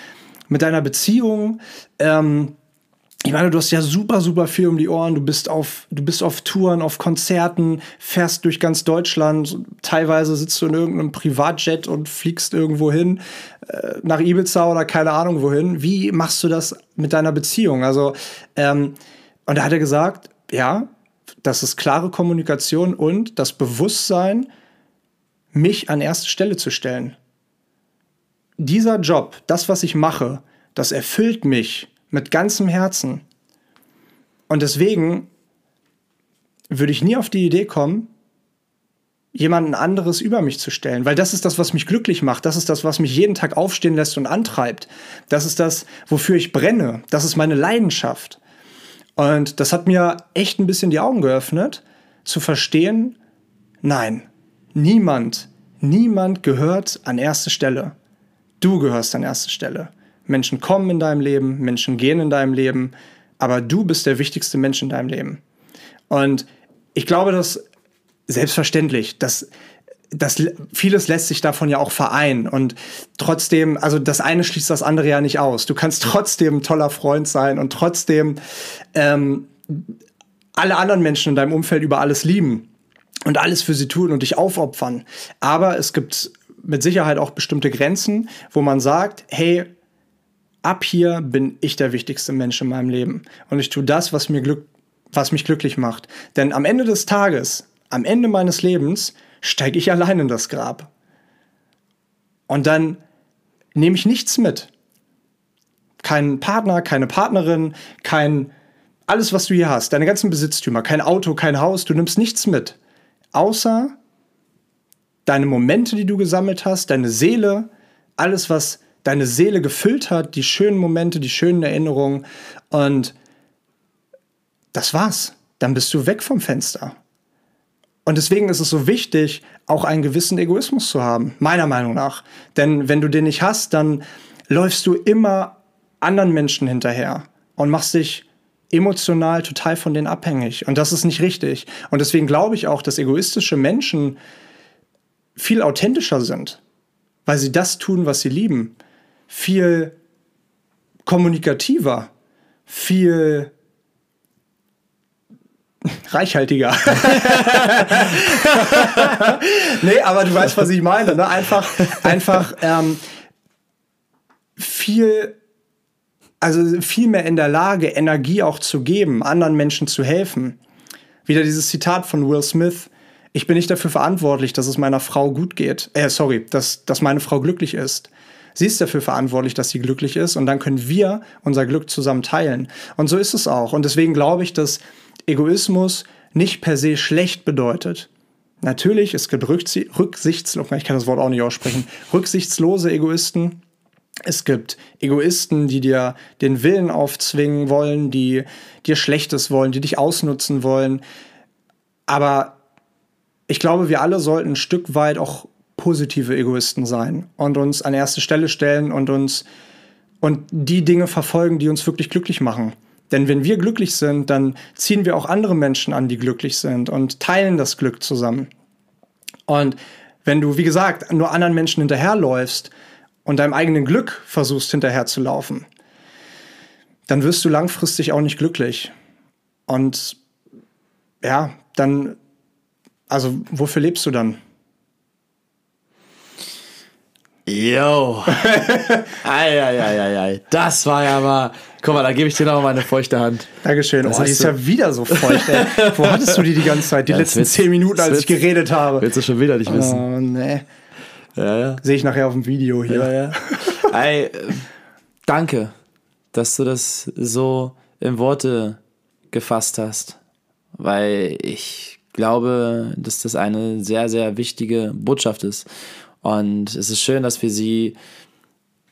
mit deiner Beziehung? Ähm, ich meine, du hast ja super, super viel um die Ohren. Du bist auf, du bist auf Touren, auf Konzerten, fährst durch ganz Deutschland. Teilweise sitzt du in irgendeinem Privatjet und fliegst irgendwo hin, äh, nach Ibiza oder keine Ahnung wohin. Wie machst du das mit deiner Beziehung? Also, ähm, und da hat er gesagt, ja, das ist klare Kommunikation und das Bewusstsein, mich an erste Stelle zu stellen. Dieser Job, das, was ich mache, das erfüllt mich mit ganzem Herzen. Und deswegen würde ich nie auf die Idee kommen, jemanden anderes über mich zu stellen, weil das ist das, was mich glücklich macht, das ist das, was mich jeden Tag aufstehen lässt und antreibt. Das ist das, wofür ich brenne, das ist meine Leidenschaft. Und das hat mir echt ein bisschen die Augen geöffnet, zu verstehen, nein, niemand, niemand gehört an erste Stelle. Du gehörst an erste Stelle. Menschen kommen in deinem Leben, Menschen gehen in deinem Leben, aber du bist der wichtigste Mensch in deinem Leben. Und ich glaube, dass selbstverständlich, dass das vieles lässt sich davon ja auch vereinen und trotzdem, also das eine schließt das andere ja nicht aus. Du kannst trotzdem ein toller Freund sein und trotzdem ähm, alle anderen Menschen in deinem Umfeld über alles lieben und alles für sie tun und dich aufopfern. Aber es gibt mit Sicherheit auch bestimmte Grenzen, wo man sagt, hey, ab hier bin ich der wichtigste Mensch in meinem Leben. Und ich tue das, was, mir Glück, was mich glücklich macht. Denn am Ende des Tages, am Ende meines Lebens, steige ich allein in das Grab. Und dann nehme ich nichts mit. Kein Partner, keine Partnerin, kein alles, was du hier hast, deine ganzen Besitztümer, kein Auto, kein Haus, du nimmst nichts mit. Außer deine Momente, die du gesammelt hast, deine Seele, alles, was deine Seele gefüllt hat, die schönen Momente, die schönen Erinnerungen. Und das war's. Dann bist du weg vom Fenster. Und deswegen ist es so wichtig, auch einen gewissen Egoismus zu haben, meiner Meinung nach. Denn wenn du den nicht hast, dann läufst du immer anderen Menschen hinterher und machst dich emotional total von denen abhängig. Und das ist nicht richtig. Und deswegen glaube ich auch, dass egoistische Menschen viel authentischer sind, weil sie das tun, was sie lieben viel kommunikativer, viel reichhaltiger. nee, aber du weißt, was ich meine. Ne? Einfach, einfach ähm, viel, also viel mehr in der Lage, Energie auch zu geben, anderen Menschen zu helfen. Wieder dieses Zitat von Will Smith. Ich bin nicht dafür verantwortlich, dass es meiner Frau gut geht. Äh, sorry, dass, dass meine Frau glücklich ist. Sie ist dafür verantwortlich, dass sie glücklich ist und dann können wir unser Glück zusammen teilen. Und so ist es auch. Und deswegen glaube ich, dass Egoismus nicht per se schlecht bedeutet. Natürlich, es gibt rücksichtslose, ich kann das Wort auch nicht aussprechen, rücksichtslose Egoisten. Es gibt Egoisten, die dir den Willen aufzwingen wollen, die dir Schlechtes wollen, die dich ausnutzen wollen. Aber ich glaube, wir alle sollten ein Stück weit auch positive Egoisten sein und uns an erste Stelle stellen und uns und die Dinge verfolgen, die uns wirklich glücklich machen. Denn wenn wir glücklich sind, dann ziehen wir auch andere Menschen an, die glücklich sind und teilen das Glück zusammen. Und wenn du, wie gesagt, nur anderen Menschen hinterherläufst und deinem eigenen Glück versuchst hinterherzulaufen, dann wirst du langfristig auch nicht glücklich. Und ja, dann, also wofür lebst du dann? Yo. Eieieiei. Das war ja mal. Guck mal, da gebe ich dir noch mal eine feuchte Hand. Dankeschön. Das oh, die ist ja wieder so feucht. Ey. Wo hattest du die die ganze Zeit? Die ja, letzten zehn Minuten, als ich geredet habe. Willst du schon wieder nicht wissen? Oh, nee. Ja, ja. Sehe ich nachher auf dem Video hier. Ja, ja. Ey, danke, dass du das so in Worte gefasst hast. Weil ich glaube, dass das eine sehr, sehr wichtige Botschaft ist. Und es ist schön, dass wir sie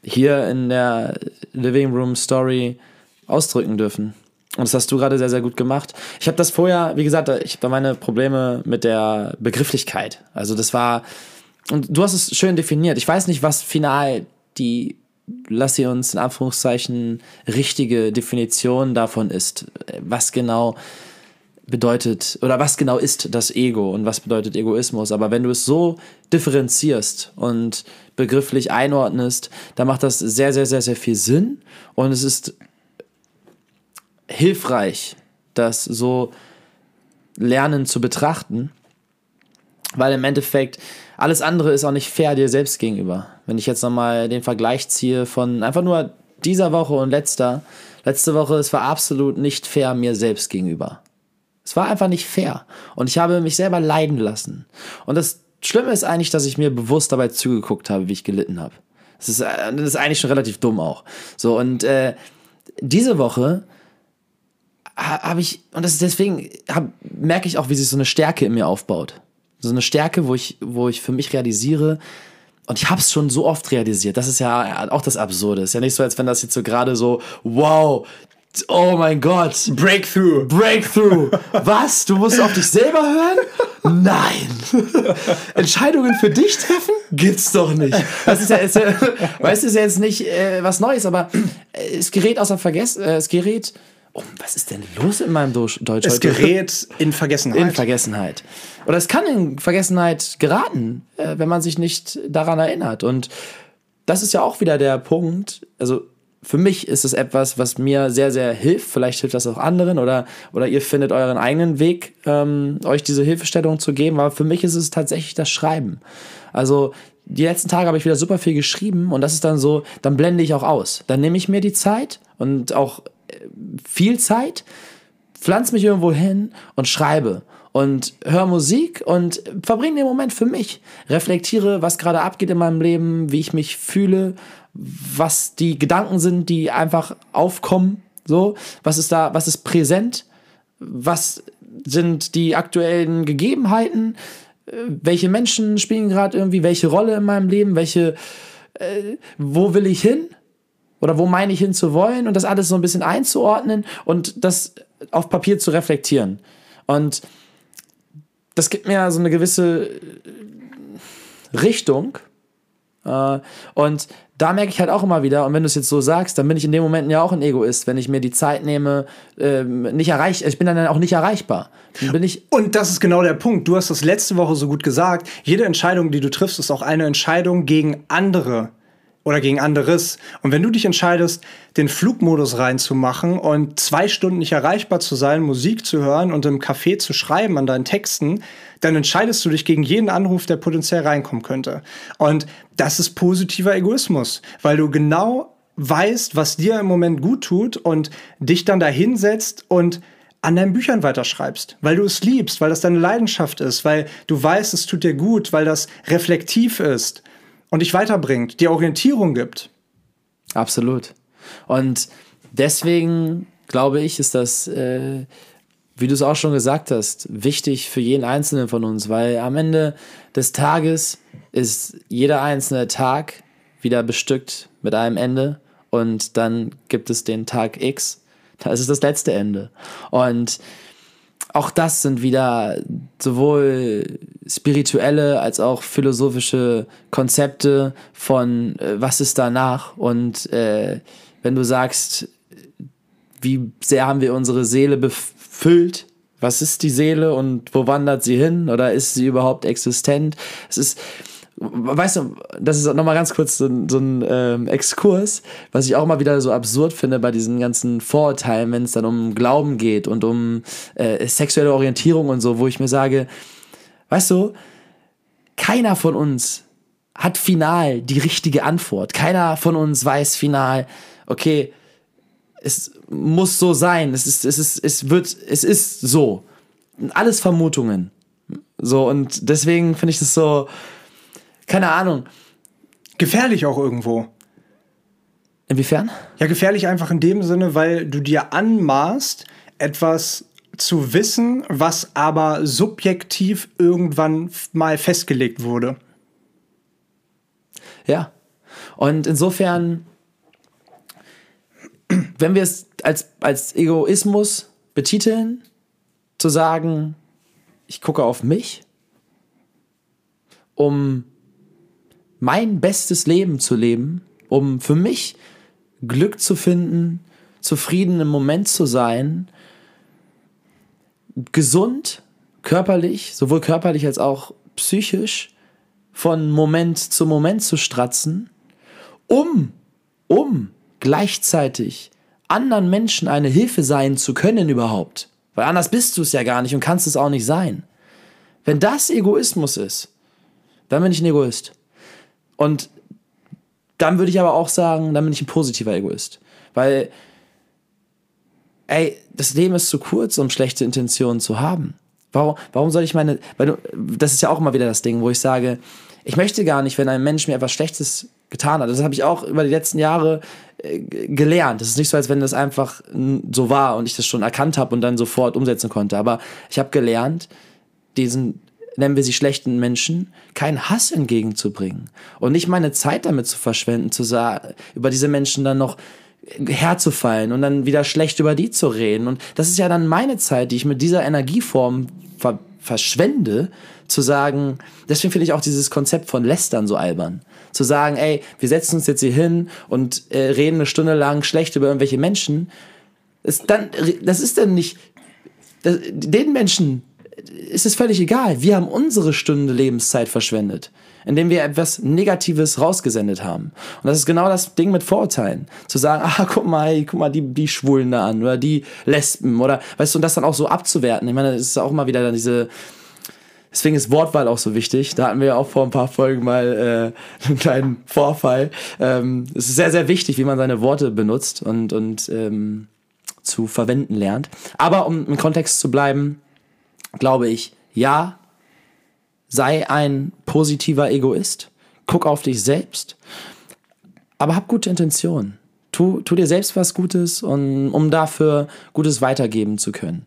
hier in der Living Room Story ausdrücken dürfen. Und das hast du gerade sehr, sehr gut gemacht. Ich habe das vorher, wie gesagt, ich habe da meine Probleme mit der Begrifflichkeit. Also das war, und du hast es schön definiert. Ich weiß nicht, was final die, lass sie uns in Anführungszeichen, richtige Definition davon ist. Was genau bedeutet oder was genau ist das Ego und was bedeutet Egoismus. Aber wenn du es so differenzierst und begrifflich einordnest, dann macht das sehr, sehr, sehr, sehr viel Sinn und es ist hilfreich, das so lernen zu betrachten, weil im Endeffekt alles andere ist auch nicht fair dir selbst gegenüber. Wenn ich jetzt nochmal den Vergleich ziehe von einfach nur dieser Woche und letzter, letzte Woche, es war absolut nicht fair mir selbst gegenüber. Es war einfach nicht fair. Und ich habe mich selber leiden lassen. Und das Schlimme ist eigentlich, dass ich mir bewusst dabei zugeguckt habe, wie ich gelitten habe. Das ist, das ist eigentlich schon relativ dumm auch. So, und äh, diese Woche habe ich, und das ist deswegen hab, merke ich auch, wie sich so eine Stärke in mir aufbaut. So eine Stärke, wo ich, wo ich für mich realisiere, und ich habe es schon so oft realisiert. Das ist ja auch das Absurde. Ist ja nicht so, als wenn das jetzt so gerade so, wow, oh mein Gott. Breakthrough. Breakthrough. Was? Du musst auf dich selber hören? Nein. Entscheidungen für dich treffen? Gibt's doch nicht. Das ist ja, ist ja weißt du, ist ja jetzt nicht äh, was Neues, aber äh, es gerät außer Vergessen, äh, es gerät Oh, was ist denn los in meinem Deutsch heute? Es gerät in Vergessenheit. In Vergessenheit. Oder es kann in Vergessenheit geraten, äh, wenn man sich nicht daran erinnert. Und das ist ja auch wieder der Punkt. Also für mich ist es etwas, was mir sehr, sehr hilft. Vielleicht hilft das auch anderen oder, oder ihr findet euren eigenen Weg, ähm, euch diese Hilfestellung zu geben. Aber für mich ist es tatsächlich das Schreiben. Also die letzten Tage habe ich wieder super viel geschrieben und das ist dann so, dann blende ich auch aus. Dann nehme ich mir die Zeit und auch viel Zeit, pflanz mich irgendwo hin und schreibe und höre Musik und verbringe den Moment für mich. Reflektiere, was gerade abgeht in meinem Leben, wie ich mich fühle, was die Gedanken sind, die einfach aufkommen. So, was ist da, was ist präsent? Was sind die aktuellen Gegebenheiten? Äh, welche Menschen spielen gerade irgendwie welche Rolle in meinem Leben? Welche, äh, wo will ich hin? oder wo meine ich hin zu wollen und das alles so ein bisschen einzuordnen und das auf Papier zu reflektieren. Und das gibt mir so eine gewisse Richtung. Äh, und da merke ich halt auch immer wieder, und wenn du es jetzt so sagst, dann bin ich in dem Moment ja auch ein Egoist, wenn ich mir die Zeit nehme, ähm, nicht erreich, ich bin dann auch nicht erreichbar. Und das ist genau der Punkt. Du hast das letzte Woche so gut gesagt. Jede Entscheidung, die du triffst, ist auch eine Entscheidung gegen andere oder gegen anderes. Und wenn du dich entscheidest, den Flugmodus reinzumachen und zwei Stunden nicht erreichbar zu sein, Musik zu hören und im Café zu schreiben an deinen Texten, dann entscheidest du dich gegen jeden Anruf, der potenziell reinkommen könnte. Und das ist positiver Egoismus, weil du genau weißt, was dir im Moment gut tut und dich dann da hinsetzt und an deinen Büchern weiterschreibst, weil du es liebst, weil das deine Leidenschaft ist, weil du weißt, es tut dir gut, weil das reflektiv ist und dich weiterbringt, dir Orientierung gibt. Absolut. Und deswegen glaube ich, ist das, äh, wie du es auch schon gesagt hast, wichtig für jeden Einzelnen von uns, weil am Ende des Tages ist jeder einzelne Tag wieder bestückt mit einem Ende und dann gibt es den Tag X, da ist es das letzte Ende. Und auch das sind wieder sowohl spirituelle als auch philosophische Konzepte von äh, was ist danach und äh, wenn du sagst, wie sehr haben wir unsere Seele befüllt, was ist die Seele und wo wandert sie hin oder ist sie überhaupt existent? Es ist weißt du, das ist nochmal ganz kurz so, so ein ähm, Exkurs, was ich auch mal wieder so absurd finde bei diesen ganzen Vorurteilen, wenn es dann um Glauben geht und um äh, sexuelle Orientierung und so, wo ich mir sage, weißt du, keiner von uns hat final die richtige Antwort. Keiner von uns weiß final, okay, es muss so sein, es ist, es ist, es wird, es ist so. Alles Vermutungen. So, und deswegen finde ich das so, keine Ahnung. Gefährlich auch irgendwo. Inwiefern? Ja, gefährlich einfach in dem Sinne, weil du dir anmaßt, etwas zu wissen, was aber subjektiv irgendwann mal festgelegt wurde. Ja. Und insofern, wenn wir es als, als Egoismus betiteln, zu sagen, ich gucke auf mich, um mein bestes Leben zu leben, um für mich Glück zu finden, zufrieden im Moment zu sein, gesund, körperlich, sowohl körperlich als auch psychisch, von Moment zu Moment zu stratzen, um, um gleichzeitig anderen Menschen eine Hilfe sein zu können überhaupt. Weil anders bist du es ja gar nicht und kannst es auch nicht sein. Wenn das Egoismus ist, dann bin ich ein Egoist. Und dann würde ich aber auch sagen, dann bin ich ein positiver Egoist. Weil, ey, das Leben ist zu kurz, um schlechte Intentionen zu haben. Warum, warum soll ich meine, weil du, das ist ja auch immer wieder das Ding, wo ich sage, ich möchte gar nicht, wenn ein Mensch mir etwas Schlechtes getan hat. Das habe ich auch über die letzten Jahre gelernt. Das ist nicht so, als wenn das einfach so war und ich das schon erkannt habe und dann sofort umsetzen konnte. Aber ich habe gelernt, diesen nennen wir sie schlechten Menschen, keinen Hass entgegenzubringen und nicht meine Zeit damit zu verschwenden, zu sagen, über diese Menschen dann noch herzufallen und dann wieder schlecht über die zu reden. Und das ist ja dann meine Zeit, die ich mit dieser Energieform ver verschwende, zu sagen, deswegen finde ich auch dieses Konzept von Lästern so albern. Zu sagen, ey, wir setzen uns jetzt hier hin und äh, reden eine Stunde lang schlecht über irgendwelche Menschen. Das, dann, das ist dann nicht, das, den Menschen ist es völlig egal. Wir haben unsere Stunde Lebenszeit verschwendet indem wir etwas Negatives rausgesendet haben. Und das ist genau das Ding mit Vorurteilen. Zu sagen, ah, guck mal, guck mal die, die Schwulen da an oder die Lesben oder, weißt du, und das dann auch so abzuwerten. Ich meine, das ist auch immer wieder dann diese, Deswegen ist Wortwahl auch so wichtig. Da hatten wir ja auch vor ein paar Folgen mal äh, einen kleinen Vorfall. Ähm, es ist sehr, sehr wichtig, wie man seine Worte benutzt und, und ähm, zu verwenden lernt. Aber um im Kontext zu bleiben, glaube ich, ja, sei ein positiver Egoist, guck auf dich selbst, aber hab gute Intentionen. Tu, tu dir selbst was Gutes, und, um dafür Gutes weitergeben zu können.